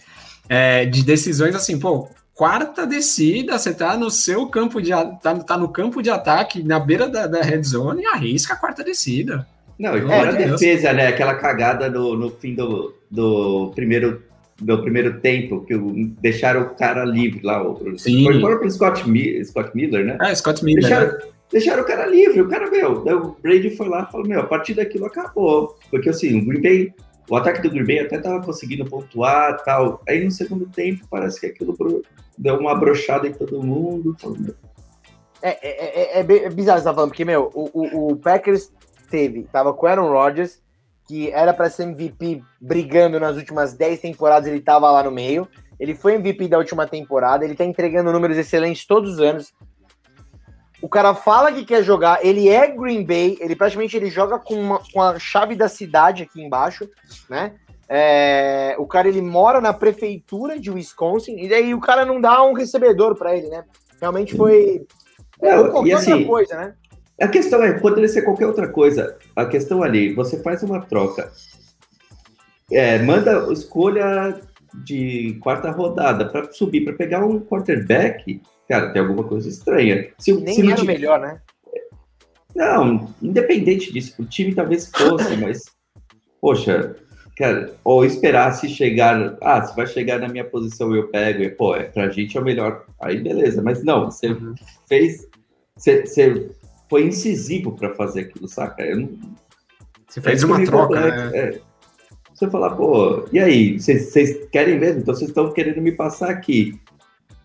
É, de decisões assim, pô, quarta descida, você tá no seu campo de tá, tá no campo de ataque, na beira da, da red zone e arrisca a quarta descida. Não, e fora a defesa, né? Aquela cagada no, no fim do, do primeiro do primeiro tempo, que deixaram o cara livre lá. O, Sim. Foi o próprio Scott, Scott Miller, né? Ah, Scott Miller. Deixaram, né? deixaram o cara livre. O cara, meu, o Brady foi lá e falou, meu, a partir daquilo acabou. Porque assim, o Green Bay, o ataque do Green Bay até tava conseguindo pontuar tal. Aí no segundo tempo parece que aquilo deu uma brochada em todo mundo. É, é, é, é, é bizarro você tá falando, porque, meu, o, o, o Packers teve, tava com Aaron Rodgers, que era para ser MVP brigando nas últimas 10 temporadas, ele tava lá no meio. Ele foi MVP da última temporada, ele tá entregando números excelentes todos os anos. O cara fala que quer jogar, ele é Green Bay, ele praticamente ele joga com, uma, com a chave da cidade aqui embaixo, né? É, o cara ele mora na prefeitura de Wisconsin e daí o cara não dá um recebedor para ele, né? Realmente foi é, e assim, coisa, né? A questão é, poderia ser qualquer outra coisa. A questão ali, você faz uma troca, é, manda escolha de quarta rodada para subir, para pegar um quarterback, cara, tem alguma coisa estranha. Se, Nem se era time... melhor, né? Não, independente disso, o time talvez fosse, [coughs] mas, poxa, cara, ou esperar se chegar, ah, se vai chegar na minha posição eu pego, e, pô, é, pra gente é o melhor, aí beleza, mas não, você uhum. fez, você, você foi incisivo para fazer aquilo, saca? Não... Você fez é uma troca, né? É. Você falar, pô, e aí, vocês querem mesmo? Então vocês estão querendo me passar aqui.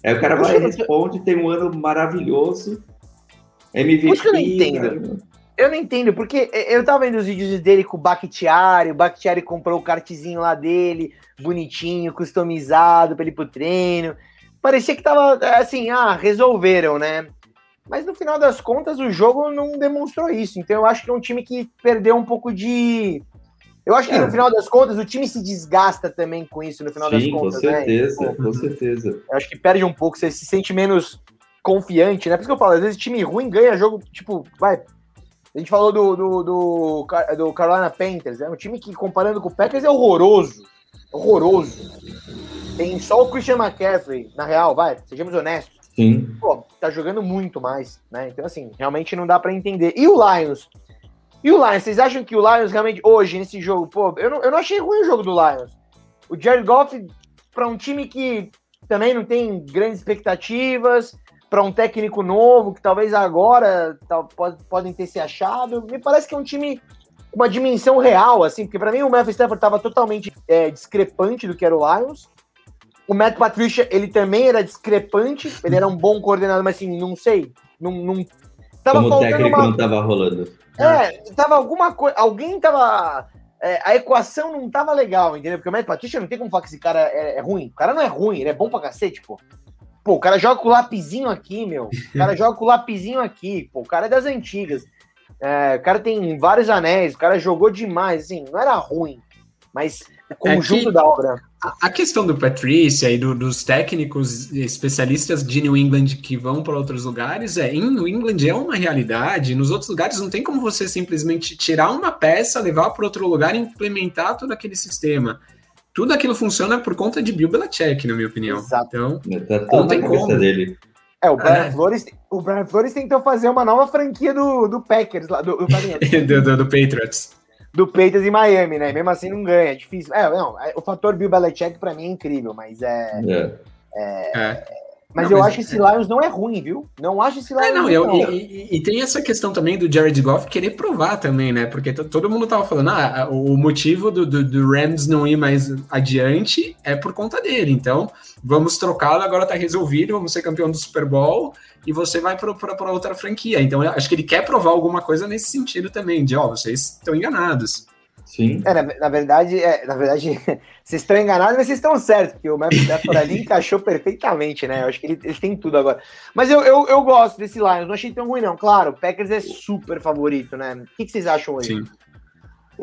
Aí o cara vai e responde, tem um ano maravilhoso, MVP. Isso que eu não entendo. Cara. Eu não entendo, porque eu tava vendo os vídeos dele com o Bakhtiari, o Bakhtiari comprou o kartzinho lá dele, bonitinho, customizado pra ele ir pro treino. Parecia que tava assim, ah, resolveram, né? Mas no final das contas, o jogo não demonstrou isso. Então eu acho que é um time que perdeu um pouco de. Eu acho que é. no final das contas o time se desgasta também com isso, no final Sim, das contas. Com né? certeza, né? com certeza. Eu acho que perde um pouco, você se sente menos confiante, né? Por isso que eu falo, às vezes time ruim ganha jogo, tipo, vai. A gente falou do, do, do, do Carolina Panthers, é um time que, comparando com o Packers, é horroroso. Horroroso. Tem só o Christian McCaffrey, na real, vai, sejamos honestos. Sim. Pô, tá jogando muito mais, né? Então, assim, realmente não dá para entender. E o Lions? E o Lions, vocês acham que o Lions realmente, hoje, nesse jogo, pô, eu não, eu não achei ruim o jogo do Lions. O Jared Goff, para um time que também não tem grandes expectativas, para um técnico novo, que talvez agora tal, pode, podem ter se achado, me parece que é um time com uma dimensão real, assim, porque para mim o Matthew Stafford estava totalmente é, discrepante do que era o Lions. O Matt Patricia, ele também era discrepante, ele era um bom coordenador, mas assim, não sei, não, não tava Como técnico uma... não tava rolando. É, tava alguma coisa, alguém tava é, a equação não tava legal, entendeu? Porque o Matt Patricia não tem como falar que esse cara é, é, ruim. O cara não é ruim, ele é bom pra cacete, pô. Pô, o cara joga com o lapizinho aqui, meu. O cara [laughs] joga com o lapizinho aqui, pô. O cara é das antigas. É, o cara tem vários anéis, o cara jogou demais, assim, não era ruim. Mas conjunto é que... da obra. A questão do Patrícia e do, dos técnicos especialistas de New England que vão para outros lugares é em New England é uma realidade, nos outros lugares não tem como você simplesmente tirar uma peça, levar para outro lugar e implementar todo aquele sistema. Tudo aquilo funciona por conta de Bill Belichick, na minha opinião. Exato. Então, tá não tem como. Dele. É, o Brian, é. Flores, o Brian Flores tentou fazer uma nova franquia do, do Packers, lá, do, do, [laughs] do, do, do Patriots do Peitas em Miami, né? Mesmo assim não ganha, é difícil. É, não, é, o fator Bill Belichick pra mim é incrível, mas é. é. é, é. Mas não, eu mas acho que esse Lions não é ruim, viu? Não acho esse Lions é, não, eu, não. E, e, e, tem essa questão também do Jared Goff querer provar também, né? Porque todo mundo tava falando, ah, o motivo do, do, do Rams não ir mais adiante é por conta dele. Então, vamos trocá-lo, agora tá resolvido, vamos ser campeão do Super Bowl e você vai para outra franquia. Então, acho que ele quer provar alguma coisa nesse sentido também, de ó, oh, vocês estão enganados. Sim. É, na, na, verdade, é, na verdade, [laughs] vocês estão enganados, mas vocês estão certos, porque o Matthew Stafford ali encaixou perfeitamente, né? Eu acho que ele, ele tem tudo agora. Mas eu, eu, eu gosto desse Lions, não achei tão ruim, não. Claro, o Packers é super favorito, né? O que, que vocês acham hoje? Sim.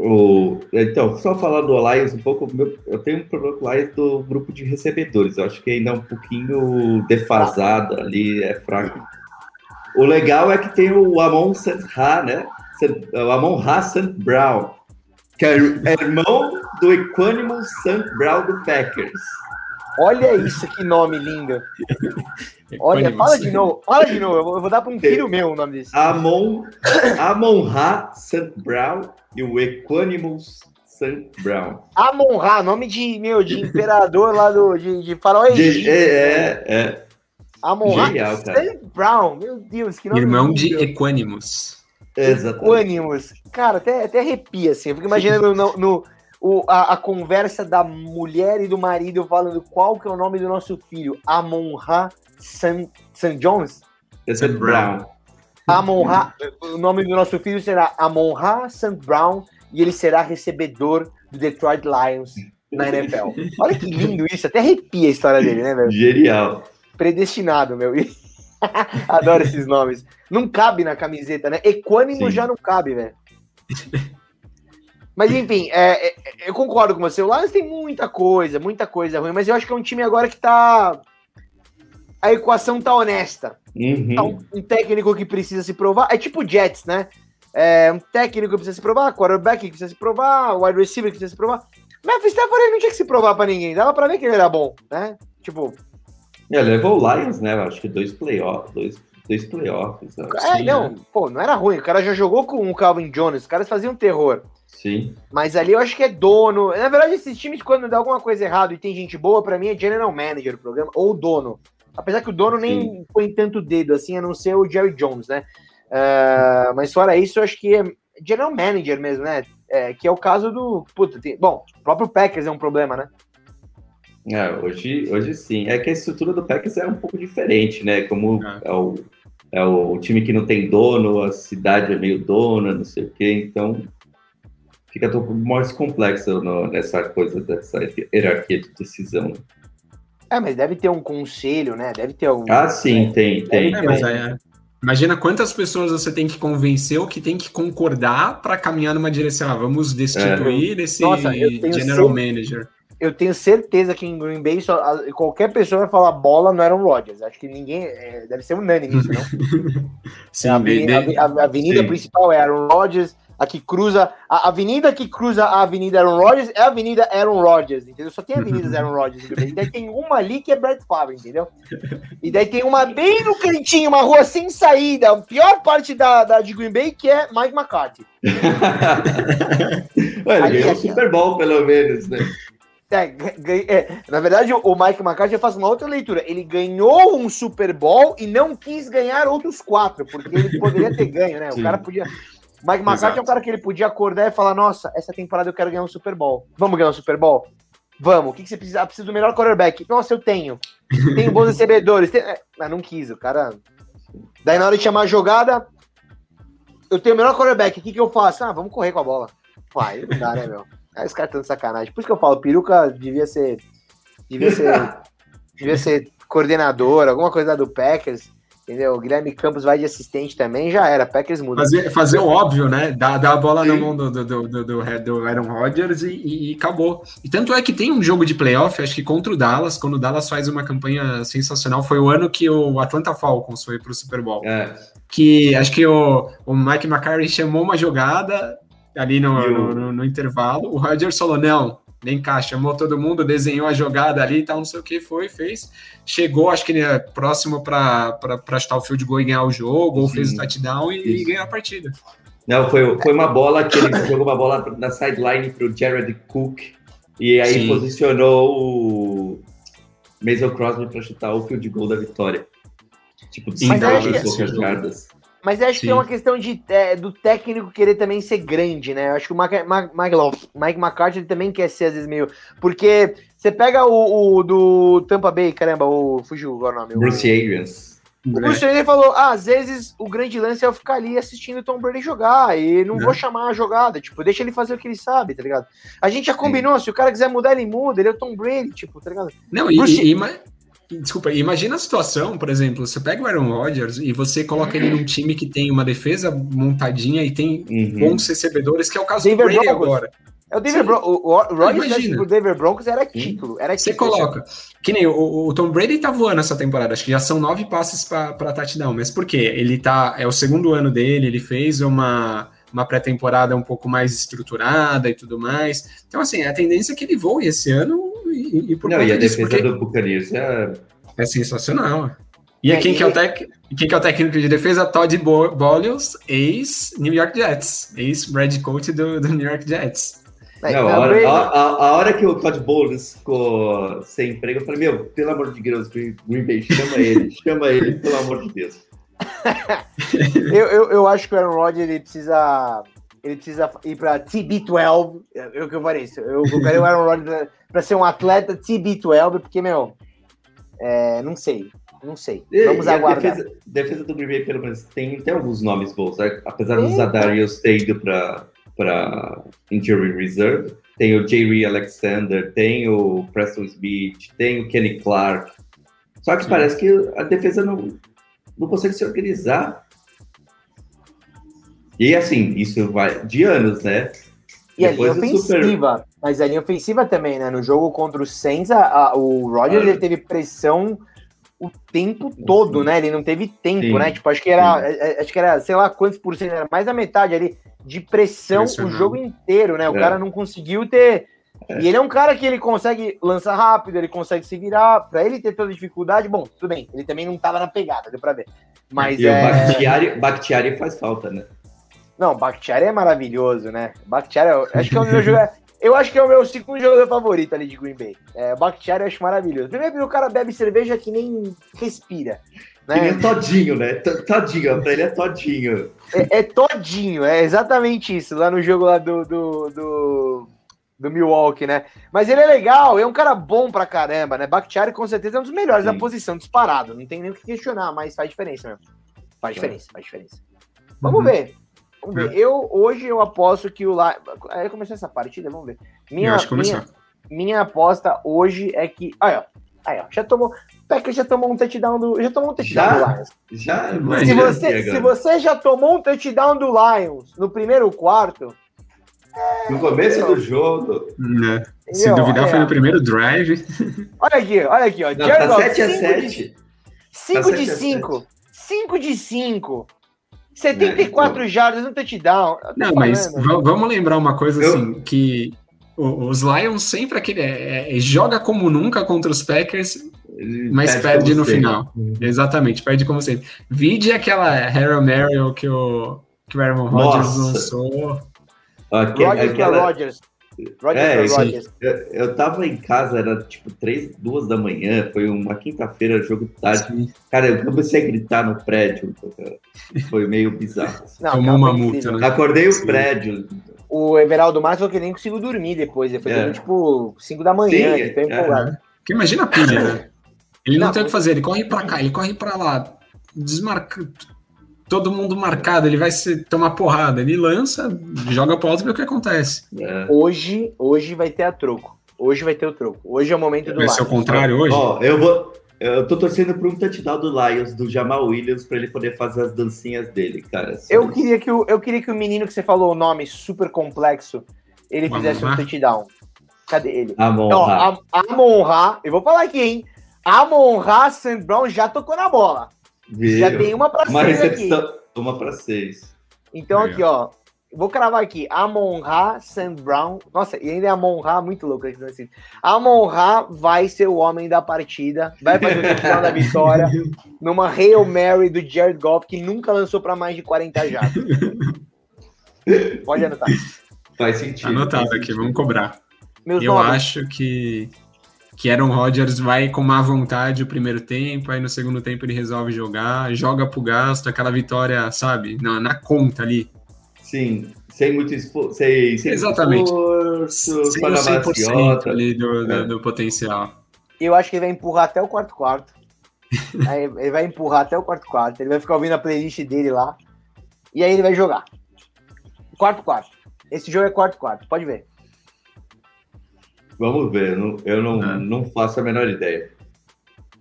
O, então, só falar do Alliance um pouco, eu tenho um problema com o Alliance do grupo de recebedores. Eu acho que ainda é um pouquinho defasado ali, é fraco. O legal é que tem o Amon St. Ha, né? O Amon Ha St. Brown, que é, é irmão do Equanimous St. Brown do Packers. Olha isso, que nome lindo. [laughs] Olha, fala de novo, fala de novo. Eu vou dar para um filho meu o nome desse. Amon, Amon Ra St. Brown e o Equanimus St. Brown. Amon Ra, nome de, meu, de imperador lá do, de, de faraó egípcio. É, é, é. Amon Ra St. Brown, meu Deus, que nome Irmão de Equanimus. Exatamente. Equanimus. Cara, até, até arrepia, assim. Eu fico imaginando no, no o, a, a, conversa da mulher e do marido falando qual que é o nome do nosso filho. Amon-Ra St. Jones? St. Brown. Amon-Ra, o nome do nosso filho será Amon-Ra St. Brown e ele será recebedor do Detroit Lions na NFL. Olha que lindo isso, até arrepia a história dele, né, velho? Genial. Predestinado, meu. [laughs] Adoro esses nomes. Não cabe na camiseta, né? Equânimo Sim. já não cabe, velho. [laughs] Mas enfim, é, é, eu concordo com você. O Lions tem muita coisa, muita coisa ruim, mas eu acho que é um time agora que tá. A equação tá honesta. Uhum. Tá um, um, técnico que precisa se provar. É tipo Jets, né? É um técnico que precisa se provar, quarterback que precisa se provar, wide receiver que precisa se provar. Memphis Stafford não tinha que se provar pra ninguém. Dava pra ver que ele era bom, né? Tipo. É, levou o Lions, né? Acho que dois playoffs, dois, dois playoffs. É, não, né? pô, não era ruim. O cara já jogou com o Calvin Jones, os caras faziam terror. Sim. Mas ali eu acho que é dono. Na verdade, esses times, quando dá alguma coisa errada e tem gente boa, para mim é general manager o programa, ou dono. Apesar que o dono nem Sim. põe tanto dedo assim, a não ser o Jerry Jones, né? Uh, mas fora isso, eu acho que é general manager mesmo, né? É, que é o caso do. Puta, tem... Bom, o próprio Packers é um problema, né? É, hoje, hoje sim. É que a estrutura do Packers é um pouco diferente, né? Como é, é o, é o time que não tem dono, a cidade é meio dona, não sei o quê, então fica mais complexo no, nessa coisa dessa hierarquia de decisão. É, mas deve ter um conselho, né? Deve ter algum. Ah, sim, tem, tem. É, mas é, imagina quantas pessoas você tem que convencer ou que tem que concordar para caminhar numa direção. Ah, vamos destituir é. esse Nossa, general manager eu tenho certeza que em Green Bay só, qualquer pessoa vai falar bola no Aaron Rodgers. Acho que ninguém. É, deve ser unânime isso, não? [laughs] sim, a, avenida, a, a avenida sim. principal é Aaron Rodgers, a que cruza. A avenida que cruza a Avenida Aaron Rodgers é a Avenida Aaron Rodgers, entendeu? Só tem avenidas Aaron Rodgers. E daí tem uma ali que é Brett Favre, entendeu? E daí tem uma bem no cantinho, uma rua sem saída, a pior parte da, da de Green Bay, que é Mike McCarthy. [laughs] Ué, ele ganhou o Super Bowl, pelo menos, né? É, é, na verdade, o Mike McCarthy faz uma outra leitura. Ele ganhou um Super Bowl e não quis ganhar outros quatro, porque ele poderia ter ganho, né? Sim. O cara podia. Mike McCarthy Exato. é um cara que ele podia acordar e falar: Nossa, essa temporada eu quero ganhar um Super Bowl. Vamos ganhar um Super Bowl? Vamos. O que, que você precisa? Ah, preciso do melhor quarterback. Nossa, eu tenho. Tenho bons [laughs] recebedores. Tem... É, mas não quis, o cara. Daí na hora de chamar a jogada, eu tenho o melhor quarterback. O que, que eu faço? Ah, vamos correr com a bola. Vai, não dá, né, meu? Aí os caras estão de sacanagem. Por isso que eu falo, peruca devia ser. Devia ser. devia ser coordenador, alguma coisa do Packers. Entendeu? O Guilherme Campos vai de assistente também, já era. Packers muda. Fazer, fazer o óbvio, né? Dar, dar a bola Sim. na mão do, do, do, do, do Aaron Rodgers e, e, e, acabou. E tanto é que tem um jogo de playoff, acho que contra o Dallas, quando o Dallas faz uma campanha sensacional, foi o ano que o Atlanta Falcons foi para o Super Bowl. É. Que acho que o, o Mike McCarthy chamou uma jogada, ali no, no, no, no, intervalo. O Roger falou: não, vem cá, chamou todo mundo, desenhou a jogada ali e tal, não sei o que, foi, fez. Chegou, acho que ele é próximo para chutar o field goal e ganhar o jogo, ou fez o touchdown e, e ganhou a partida. Não, foi, foi uma bola que ele jogou uma bola na sideline para o Jared Cook, e aí Sim. posicionou o Mason Crosby para chutar o field goal da vitória. Tipo, de 50 e poucas jardas. Mas acho Sim. que é uma questão de, é, do técnico querer também ser grande, né? Eu acho que o Mike, Mike, Mike McCarthy também quer ser, às vezes, meio. Porque você pega o, o do Tampa Bay, caramba, o. Fugiu agora o nome. Bruce o, Arians. O Bruce Arians falou: ah, às vezes o grande lance é eu ficar ali assistindo o Tom Brady jogar e não, não vou chamar a jogada, tipo, deixa ele fazer o que ele sabe, tá ligado? A gente já combinou, Sim. se o cara quiser mudar, ele muda, ele é o Tom Brady, tipo, tá ligado? Não, Bruce... e, e, Desculpa, imagina a situação, por exemplo, você pega o Aaron Rodgers e você coloca ele num time que tem uma defesa montadinha e tem uhum. bons recebedores, que é o caso Denver do Brady Broncos. agora. É o Denver Broncos. O, o Rodgers pro Denver Broncos era título. Era você coloca. Que nem o, o, Tom Brady tá voando essa temporada. Acho que já são nove passes para touchdown. Mas por quê? Ele tá. É o segundo ano dele, ele fez uma uma pré-temporada um pouco mais estruturada e tudo mais. Então, assim, a tendência é que ele voe esse ano e, e por Não, e a disso, defesa do Buccaneers é... é sensacional. E é, quem, que é o tec... quem que é o técnico de defesa? Todd Bowles, ex-New York Jets, ex-Brad Coach do, do New York Jets. Não, a, hora, a, a, hora, que o Todd Bowles ficou sem emprego, eu falei, meu, pelo amor de Deus, Green Bay, chama ele, [laughs] chama ele, pelo amor de Deus. [laughs] eu, eu, eu acho que o Aaron Rodgers ele precisa ele precisa ir para TB12. Eu é que eu falei isso. Eu quero o Aaron Rodgers para ser um atleta TB12, porque, meu, é, não sei. Não sei. Vamos e aguardar. A defesa, defesa, do Green Bay, pelo menos, tem, tem alguns nomes bons. Né? Apesar do Zadarius ter ido para Injury Reserve, tem o J.R. Alexander, tem o Preston Smith, tem o Kenny Clark. Só que Sim. parece que a defesa não, não consegue se organizar. E assim, isso vai de anos, né? E Depois a linha ofensiva, super... mas a linha ofensiva também, né? No jogo contra o Saints, a, a, o Roger ele teve pressão o tempo todo, Sim. né? Ele não teve tempo, Sim. né? Tipo, acho que era, é, é, acho que era, sei lá quantos por cento, era mais da metade ali de pressão o jogo inteiro, né? O é. cara não conseguiu ter. É. E ele é um cara que ele consegue lançar rápido, ele consegue se virar. Pra ele ter toda dificuldade, bom, tudo bem. Ele também não tava na pegada, deu pra ver. Mas e é... o Bakhtiari faz falta, né? Não, Bakhtiari é maravilhoso, né? Bakhtiari, é acho que é o meu jogador. [laughs] Eu acho que é o meu segundo jogador favorito ali de Green Bay. É, Bakhtiari eu acho maravilhoso. Primeiro porque o cara bebe cerveja que nem respira. Né? Que nem todinho, né? Todinho, pra ele é todinho. É, é, todinho, é exatamente isso. Lá no jogo lá do, do, do, do, Milwaukee, né? Mas ele é legal, é um cara bom pra caramba, né? Bakhtiari com certeza é um dos melhores Sim. da posição, disparado. Não tem nem o que questionar, mas faz diferença mesmo. Faz diferença, faz diferença. Vamos uhum. ver. Vamos ver. É. Eu, hoje eu aposto que o Lions. Aí começou essa partida, vamos ver. Minha, minha, minha aposta hoje é que. Aí, ó. Aí, ó. Já tomou. Packers já tomou um touchdown do. Já tomou um touchdown já? do Lions. Já? Se você, se você já tomou um touchdown do Lions no primeiro quarto. É, no começo do jogo. Né. Se duvidar, é, foi no primeiro drive. [laughs] Olha aqui, olha aqui, ó. Não, tá 7 a 7. 5 de 5. 5 de 5. 74 é, jardas no touchdown. Não, mas vamos lembrar uma coisa eu... assim, que os Lions sempre aquele é, é, joga como nunca contra os Packers, mas perde, perde no sempre. final. Uhum. Exatamente, perde como sempre. Vide aquela Harold Merrill que o, que o Aaron Rodgers lançou. Okay, Rodgers aquela... que é Rodgers. Rogers é, Rogers. Eu, eu tava em casa, era tipo três, duas da manhã, foi uma quinta-feira, jogo tarde. Sim. Cara, eu comecei a gritar no prédio. Foi meio bizarro. Não, Tomou uma multa, né? Acordei Sim. o prédio. O Everaldo Marques falou que nem consigo dormir depois. Ele foi é. tipo 5 da manhã, Sim, que é. empolgado. Porque imagina a pilha, né? Ele não, não tem o que fazer, ele corre pra cá, ele corre pra lá, desmarca, todo mundo marcado, ele vai se tomar porrada, ele lança, joga pro alto e vê o que acontece. É. Hoje, hoje vai ter a troco. Hoje vai ter o troco. Hoje é o momento do Vai ser o contrário hoje? Ó, eu vou. Eu tô torcendo por um touchdown do Lions, do Jamal Williams, para ele poder fazer as dancinhas dele, cara. Eu queria, que o, eu queria que o menino que você falou o nome super complexo, ele fizesse um touchdown. Cadê ele? Amon Amon eu vou falar aqui, hein? Amon Ra Sand Brown já tocou na bola. Viu? Já tem uma para seis aqui. Uma para seis. Então aqui, ó. Vou cravar aqui. Amon Ra, Sam Brown. Nossa, e ainda é Amon Ra, muito louco aqui assim. Amon Ra vai ser o homem da partida. Vai fazer o final da vitória. [laughs] Numa Hail Mary do Jared Goff, que nunca lançou para mais de 40 já. Pode anotar. Faz sentido. Anotado aqui, vamos cobrar. Meus Eu nomes. acho que que Aaron Rodgers vai com má vontade o primeiro tempo, aí no segundo tempo ele resolve jogar, joga pro gasto, aquela vitória, sabe, na, na conta ali. Sim, sem muito esforço, sem, sem Exatamente. esforço, sem o 100% ali do, é. do, do, potencial. Eu acho que ele vai empurrar até o quarto quarto. [laughs] aí ele vai empurrar até o quarto quarto, ele vai ficar ouvindo a playlist dele lá, e aí ele vai jogar. Quarto quarto. Esse jogo é quarto quarto, pode ver. Vamos ver, eu não, é. não faço a menor ideia.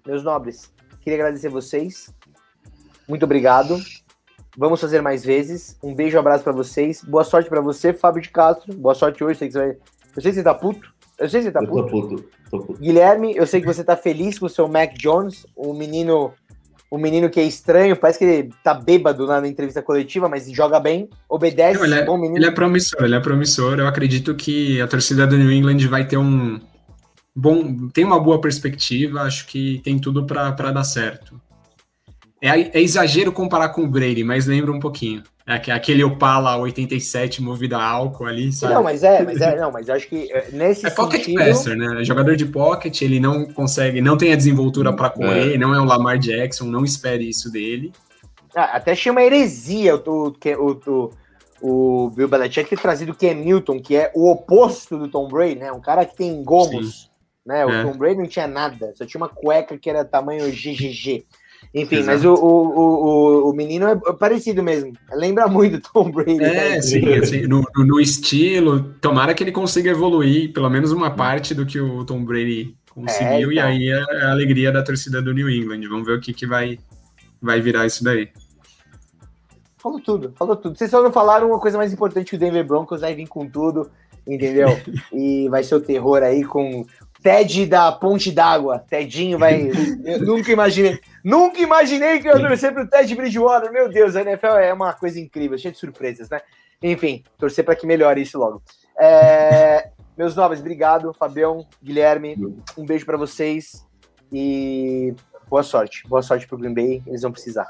Meus nobres, queria agradecer vocês. Muito obrigado. Vamos fazer mais vezes. Um beijo, um abraço para vocês. Boa sorte para você, Fábio de Castro. Boa sorte hoje. Sei que você vai... Eu sei que você tá puto. Eu sei que você tá puto. Tô puto. Tô puto. Guilherme, eu sei que você tá feliz com o seu Mac Jones, o menino o menino que é estranho, parece que ele tá bêbado na entrevista coletiva, mas joga bem, obedece. Não, ele, é, ele, é, promissor, ele é promissor. Eu acredito que a torcida do New England vai ter um, bom, tem uma boa perspectiva, acho que tem tudo para dar certo. É, é, exagero comparar com o Brady, mas lembra um pouquinho. É aquele Opala 87 movido a álcool ali, sabe? Não, mas é, mas é, não, mas acho que é, nesse É pocket sentido... passer, né? Jogador de pocket, ele não consegue, não tem a desenvoltura para correr, é. não é o Lamar Jackson, não espere isso dele. Ah, até chama heresia o, o, o, o Bill Belichick ter trazido o Ken Newton, que é o oposto do Tom Brady, né? Um cara que tem gomos, Sim. né? O é. Tom Brady não tinha nada, só tinha uma cueca que era tamanho GGG. Enfim, Exato. mas o, o, o, o, menino é parecido mesmo. Lembra muito Tom Brady. É, né? sim, [laughs] assim, no, no, estilo. Tomara que ele consiga evoluir, pelo menos uma parte do que o Tom Brady conseguiu, é, então. e aí é a alegria da torcida do New England. Vamos ver o que, que vai, vai virar isso daí. Falou tudo, falou tudo. Vocês só não falaram uma coisa mais importante que o Denver Broncos vai vir com tudo, entendeu? [laughs] E vai ser o terror aí com Ted da Ponte d'Água. Tedinho vai. [laughs] Eu nunca imaginei. Nunca imaginei que eu ia torcer pro Ted Bridgewater. Meu Deus, a NFL é uma coisa incrível, cheia de surpresas, né? Enfim, torcer para que melhore isso logo. É... Meus novos, obrigado, Fabião, Guilherme. Um beijo para vocês e boa sorte. Boa sorte pro Green Bay, eles vão precisar.